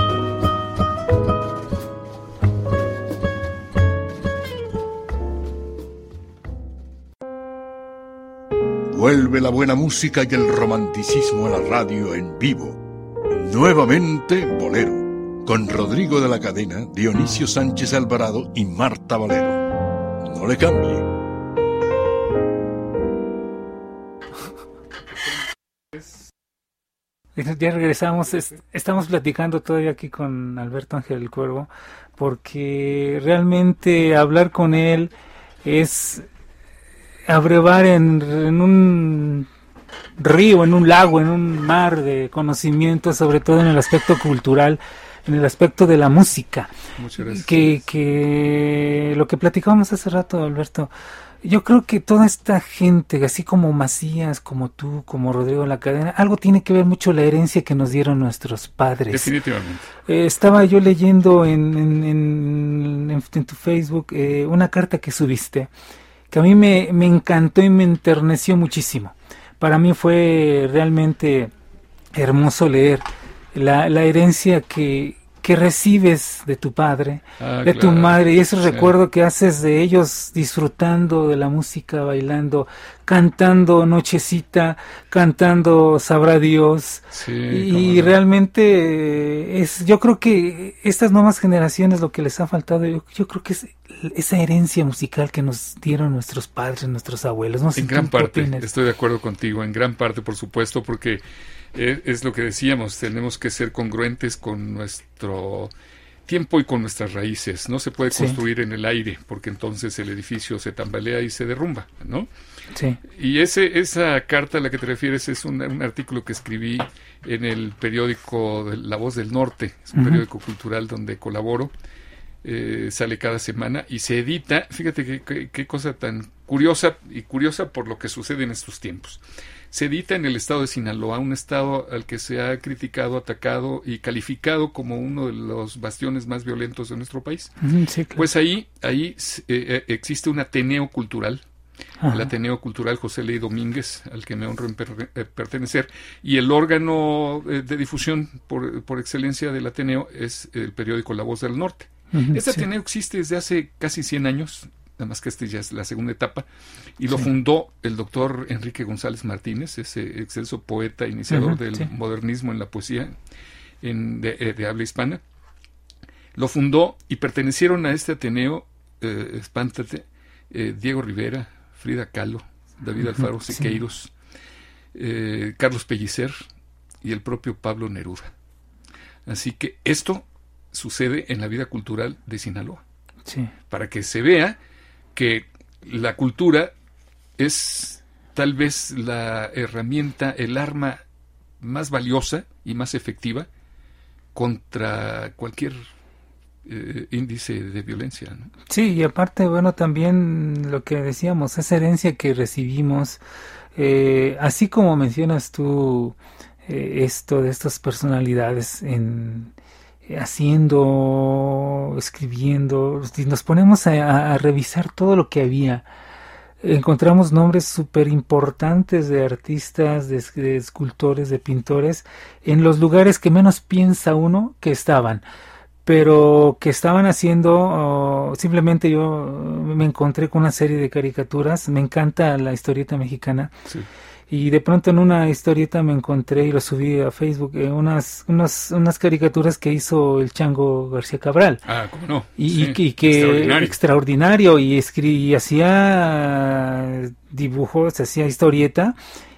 Vuelve la buena música y el romanticismo a la radio en vivo. Nuevamente Bolero, con Rodrigo de la Cadena, Dionisio Sánchez Alvarado y Marta Valero. No le cambie. Ya regresamos, es- estamos platicando todavía aquí con Alberto Ángel el Cuervo, porque realmente hablar con él es abrevar en, en un río, en un lago, en un mar de conocimiento, sobre todo en el aspecto cultural, en el aspecto de la música. Muchas gracias. Que, que lo que platicábamos hace rato, Alberto, yo creo que toda esta gente, así como Macías, como tú, como Rodrigo La Cadena, algo tiene que ver mucho la herencia que nos dieron nuestros padres. Definitivamente. Eh, estaba yo leyendo en, en, en- en- en tu Facebook eh, una carta que subiste que a mí me, me encantó y me enterneció muchísimo. Para mí fue realmente hermoso leer la, la herencia que, que recibes de tu padre, Ah, de tu madre, y ese Sí. recuerdo que haces de ellos disfrutando de la música, bailando, cantando Nochecita, cantando Sabrá Dios. Sí, Y no. realmente eh, es, yo creo que estas nuevas generaciones lo que les ha faltado, yo, yo creo que es esa herencia musical que nos dieron nuestros padres, nuestros abuelos. No sé En gran parte, opinas. estoy de acuerdo contigo, en gran parte, por supuesto, porque eh, es lo que decíamos, tenemos que ser congruentes con nuestro tiempo y con nuestras raíces. No se puede Sí. construir en el aire, porque entonces el edificio se tambalea y se derrumba, ¿no? Sí. Y ese, esa carta a la que te refieres es un, un artículo que escribí en el periódico de La Voz del Norte, es un periódico cultural donde colaboro. eh, sale cada semana y se edita. Fíjate qué cosa tan curiosa y curiosa por lo que sucede en estos tiempos. Se edita en el estado de Sinaloa, un estado al que se ha criticado, atacado y calificado como uno de los bastiones más violentos de nuestro país. Ujú, sí, claro. Pues ahí, ahí eh, eh, existe un Ateneo cultural, Ajá. el Ateneo Cultural José Ley Domínguez, al que me honro en per- eh, pertenecer, y el órgano eh, de difusión por, por excelencia del Ateneo es el periódico La Voz del Norte. Este sí. Ateneo existe desde hace casi 100 años, nada más que este ya es la segunda etapa, y lo Sí. fundó el doctor Enrique González Martínez, ese excelso poeta iniciador del sí. modernismo en la poesía en- de, eh, de habla hispana. Lo fundó y pertenecieron a este Ateneo, eh, espántate, eh, Diego Rivera, Frida Kahlo, David Alfaro sí. Siqueiros, eh, Carlos Pellicer y el propio Pablo Neruda. Así que esto sucede en la vida cultural de Sinaloa, Sí. para que se vea que la cultura es tal vez la herramienta, el arma más valiosa y más efectiva contra cualquier eh, índice de violencia. Sí, y aparte, bueno, también lo que decíamos, esa herencia que recibimos, eh, así como mencionas tú eh, esto de estas personalidades en haciendo, escribiendo, si nos ponemos a, revisar todo lo que había, encontramos nombres súper importantes de artistas, de, de escultores, de pintores, en los lugares que menos piensa uno que estaban pero que estaban haciendo, oh, simplemente yo eh, me encontré con una serie de caricaturas, me encanta la historieta mexicana, Sí. Y de pronto en una historieta me encontré y lo subí a Facebook, eh, unas, unas, unas caricaturas que hizo el Chango García Cabral. Ah, ¿cómo no? Y, Sí, y que, y que extraordinario. extraordinario, y, y hacía dibujos, hacía historieta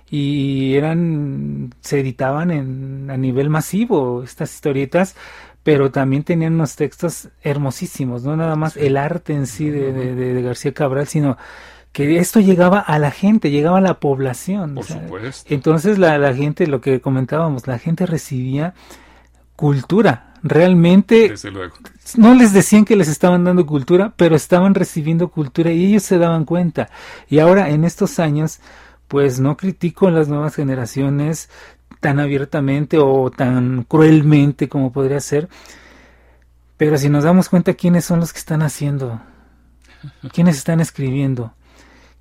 y eran se editaban en a nivel masivo estas historietas pero también tenían unos textos hermosísimos no nada más el arte en sí de- de- de García Cabral sino que esto llegaba a la gente llegaba a la población Por supuesto. entonces la, la gente lo que comentábamos la gente recibía cultura realmente Desde luego. no les decían que les estaban dando cultura, pero estaban recibiendo cultura y ellos se daban cuenta. Y ahora en estos años, pues no critico a las nuevas generaciones tan abiertamente o tan cruelmente como podría ser, pero si nos damos cuenta quiénes son los que están haciendo, quiénes están escribiendo,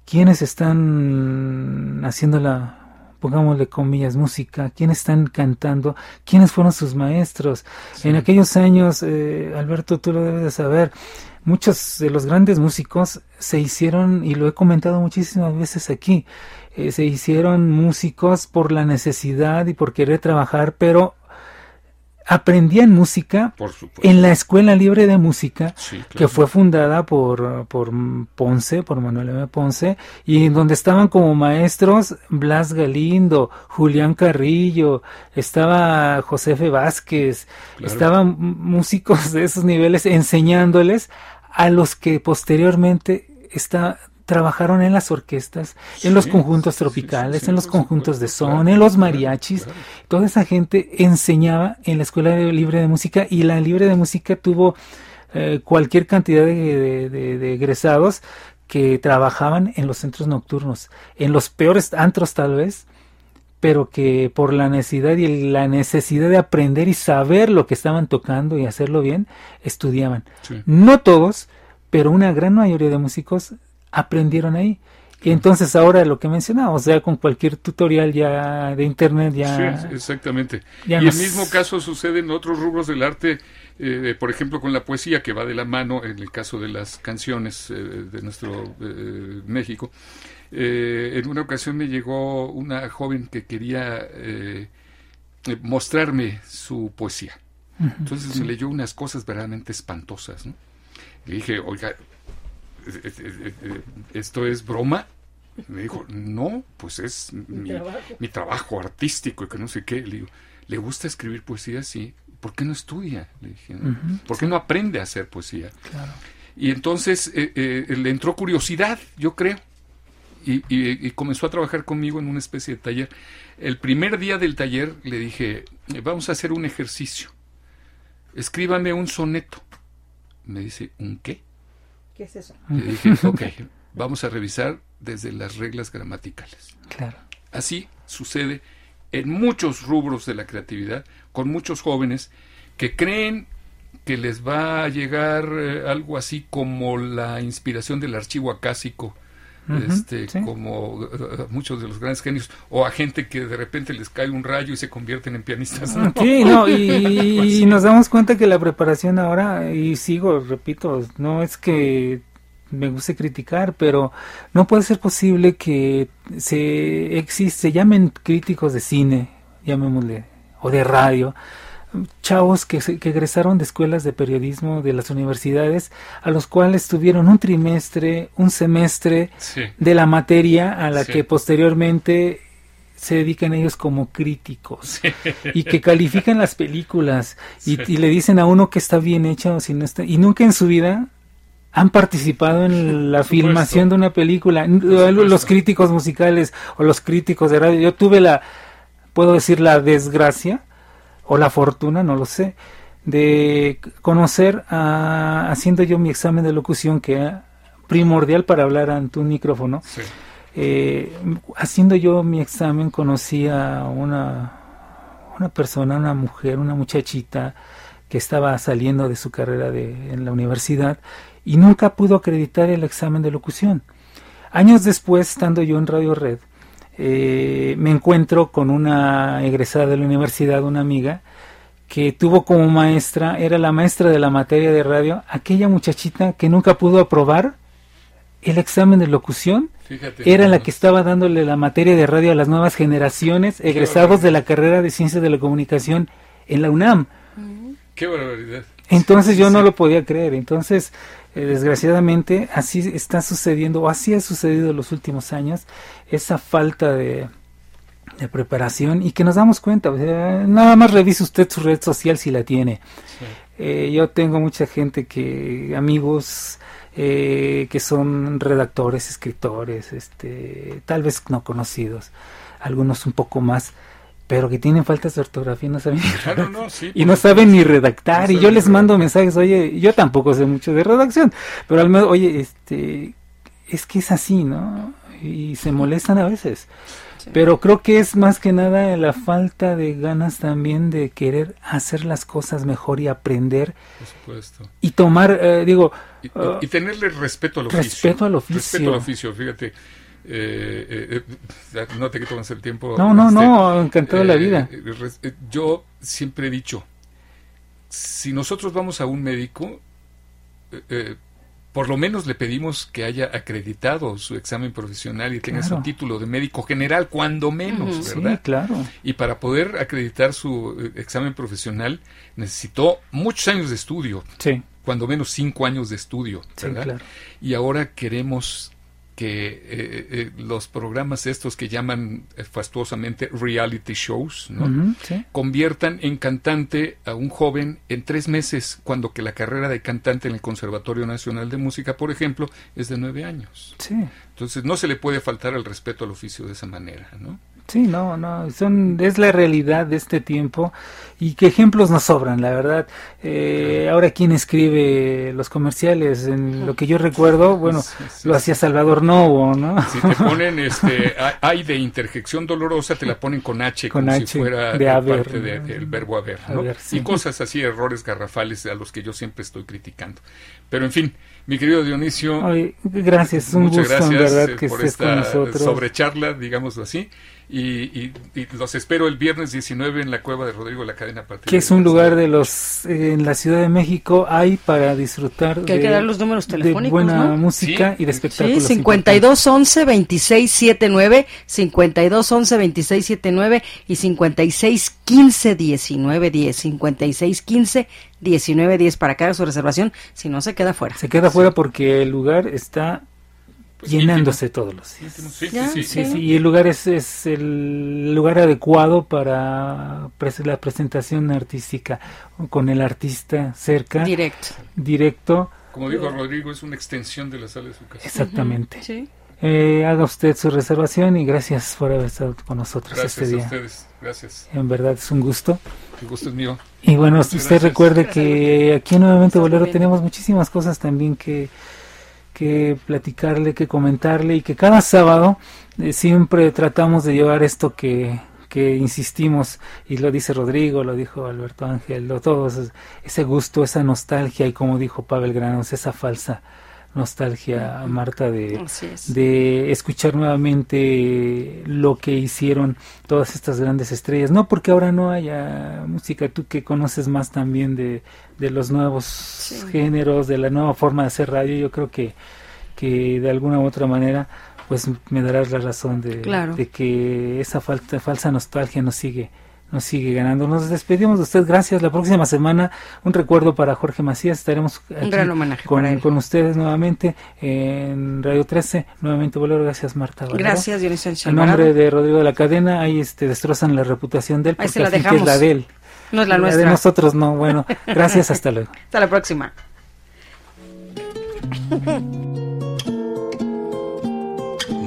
quiénes están haciendo la pongámosle comillas, música, quiénes están cantando, quiénes fueron sus maestros. En aquellos años, eh, Alberto, tú lo debes de saber, muchos de los grandes músicos se hicieron, y lo he comentado muchísimas veces aquí, eh, se hicieron músicos por la necesidad y por querer trabajar, pero aprendían música Por en la Escuela Libre de Música, Sí, claro. que fue fundada por, por Ponce, por Manuel M. Ponce, y en donde estaban como maestros Blas Galindo, Julián Carrillo, estaba Josefe Vázquez, Claro. estaban músicos de esos niveles enseñándoles a los que posteriormente está, trabajaron en las orquestas, en los conjuntos sí, tropicales, sí, en los conjuntos de son, en los mariachis, toda esa gente enseñaba en la Escuela Libre de Música y la Libre de Música tuvo eh, cualquier cantidad de, de- de- de egresados que trabajaban en los centros nocturnos, en los peores antros tal vez, pero que por la necesidad y la necesidad de aprender y saber lo que estaban tocando y hacerlo bien, estudiaban. Sí. No todos, pero una gran mayoría de músicos aprendieron ahí. Y entonces ahora lo que mencionamos, ya con cualquier tutorial ya de internet ya Sí, exactamente. ya y nos- el mismo caso sucede en otros rubros del arte, eh, por ejemplo con la poesía que va de la mano en el caso de las canciones eh, de nuestro eh, México. Eh, en una ocasión me llegó una joven que quería mostrarme su poesía. Entonces me leyó unas cosas verdaderamente espantosas. ¿no? Le dije, oiga, ¿esto es broma? Me dijo, no, pues es mi, mi trabajo artístico y que no sé qué. Le digo, ¿le gusta escribir poesía? Sí. ¿por qué no estudia? Le dije, Ujú, ¿por qué no aprende a hacer poesía? Claro. Y entonces eh, eh, le entró curiosidad, yo creo, y, y- y comenzó a trabajar conmigo en una especie de taller. El primer día del taller le dije, eh, vamos a hacer un ejercicio. Escríbame un soneto. Me dice, ¿un qué? ¿Qué es eso? Le dije, ok, vamos a revisar desde las reglas gramaticales. Claro. Así sucede en muchos rubros de la creatividad, con muchos jóvenes que creen que les va a llegar eh, algo así como la inspiración del archivo acásico, Este, sí. como eh, muchos de los grandes genios, o a gente que de repente les cae un rayo y se convierten en pianistas. No. Sí, no, y, nos damos cuenta que la preparación ahora, y sigo, repito, no es que me guste criticar, pero no puede ser posible que se existe, se llamen críticos de cine, llamémosle, o de radio, chavos que, que egresaron de escuelas de periodismo de las universidades, a los cuales tuvieron un trimestre, un semestre Sí. de la materia a la Sí. que posteriormente se dedican ellos como críticos y que califican las películas y, y le dicen a uno que está bien hecho o si no está y nunca en su vida han participado en la filmación de una película. Los críticos musicales o los críticos de radio yo tuve la puedo decir la desgracia o la fortuna no lo sé de conocer a- haciendo yo mi examen de locución que era primordial para hablar ante un micrófono Sí. eh, haciendo yo mi examen conocí a una, una persona, una mujer, una muchachita que estaba saliendo de su carrera de, en la universidad y nunca pudo acreditar el examen de locución. Años después, estando yo en Radio Red, eh, me encuentro con una egresada de la universidad, una amiga, que tuvo como maestra, era la maestra de la materia de radio, aquella muchachita que nunca pudo aprobar el examen de locución Fíjate. era la que estaba dándole la materia de radio a las nuevas generaciones egresados de la carrera de ciencias de la comunicación en la UNAM. Qué barbaridad. Entonces yo Sí, no lo podía creer. Entonces, eh, desgraciadamente, así está sucediendo, o así ha sucedido en los últimos años, esa falta de, de preparación y que nos damos cuenta. o sea, nada más revise usted su red social si la tiene. Sí. Eh, yo tengo mucha gente que, amigos eh, que son redactores, escritores, este, tal vez no conocidos, algunos un poco más, pero que tienen faltas de ortografía, no saben ni no, sí, y no saben ni redactar No y yo les mando mensajes oye yo tampoco sé mucho de redacción pero al menos oye este es que es así no y se molestan a veces pero creo que es más que nada la falta de ganas también de querer hacer las cosas mejor y aprender Por supuesto. y tomar eh, digo Y, y tenerle respeto al oficio. respeto al oficio. Respeto al oficio, fíjate. Eh, eh, eh, no te quito más el tiempo. no no este, no encantado la vida eh, eh, yo siempre he dicho, si nosotros vamos a un médico, por lo menos le pedimos que haya acreditado su examen profesional y tenga Claro. su título de médico general, cuando menos, Ujú. sí ¿verdad? claro Y para poder acreditar su examen profesional necesitó muchos años de estudio, sí cuando menos cinco años de estudio, sí ¿verdad? claro Y ahora queremos que eh, eh, los programas estos que llaman eh, fastuosamente reality shows, ¿no? Sí conviertan en cantante a un joven en tres meses, cuando que la carrera de cantante en el Conservatorio Nacional de Música, por ejemplo, es de nueve años. sí Entonces no se le puede faltar el respeto al oficio de esa manera, ¿no? Sí, no, no, son, es la realidad de este tiempo y que ejemplos nos sobran, la verdad. Eh, ahora, ¿quién escribe los comerciales? En lo que yo recuerdo, bueno, Sí, sí, lo hacía Salvador Novo, ¿no? Si te ponen este hay de interjección dolorosa, te la ponen con H, Con como H, si fuera de haber, parte del verbo haber, ¿no? Haber, sí. Y cosas así, errores garrafales a los que yo siempre estoy criticando. Pero en fin, mi querido Dionisio, gracias, un muchas gusto, en verdad, eh, que por estés con esta nosotros. sobrecharla, digámoslo así. Y, y- y los espero el viernes 19 en la cueva de Rodrigo La Cadena. a partir que es de un lugar de los eh, en la Ciudad de México hay para disfrutar Que hay de, que dar los números de telefónicos, buena ¿no? música Sí, y de sí, Sí, espectáculos 52 11 26 79, 52 11 26 79 y 56 15 19 10, 56 15 19 10 para haga su reservación, si no se queda fuera. Se queda fuera porque el lugar está llenándose todos los días. Sí, sí, Sí, sí. sí, y el lugar es, es el lugar adecuado para la presentación artística, con el artista cerca, Directo. directo, Como dijo Rodrigo, es una extensión de la sala de su casa. exactamente. Sí. Eh, haga usted su reservación y gracias por haber estado con nosotros Gracias este a día. ustedes. Gracias. En verdad es un gusto. El gusto es mío. Y bueno, Muchas usted gracias. recuerde que aquí en nuevamente Bolero tenemos muchísimas cosas también que, que platicarle, que comentarle y que cada sábado eh, siempre tratamos de llevar esto que, que insistimos y lo dice Rodrigo, lo dijo Alberto Ángel, lo todos ese gusto, esa nostalgia y como dijo Pavel Granos, esa falsa nostalgia, Marta, de, es. de escuchar nuevamente lo que hicieron todas estas grandes estrellas. No porque ahora no haya música, tú que conoces más también de, de los nuevos géneros, de la nueva forma de hacer radio, yo creo que, que de alguna u otra manera pues me darás la razón de, Claro. de que esa falta, falsa nostalgia nos sigue nos sigue ganando. Nos despedimos de usted, gracias. La próxima semana un recuerdo para Jorge Macías. Estaremos aquí con, ustedes nuevamente en Radio 13. Nuevamente, Bolero. Gracias, Marta. Valero. Gracias, Dionisio En nombre de Rodrigo de la Cadena, ahí este, destrozan la reputación de él, Ahí porque se la que dejamos. es la de él. No es la de nuestra. nosotros no. Bueno, gracias, hasta luego. Hasta la próxima.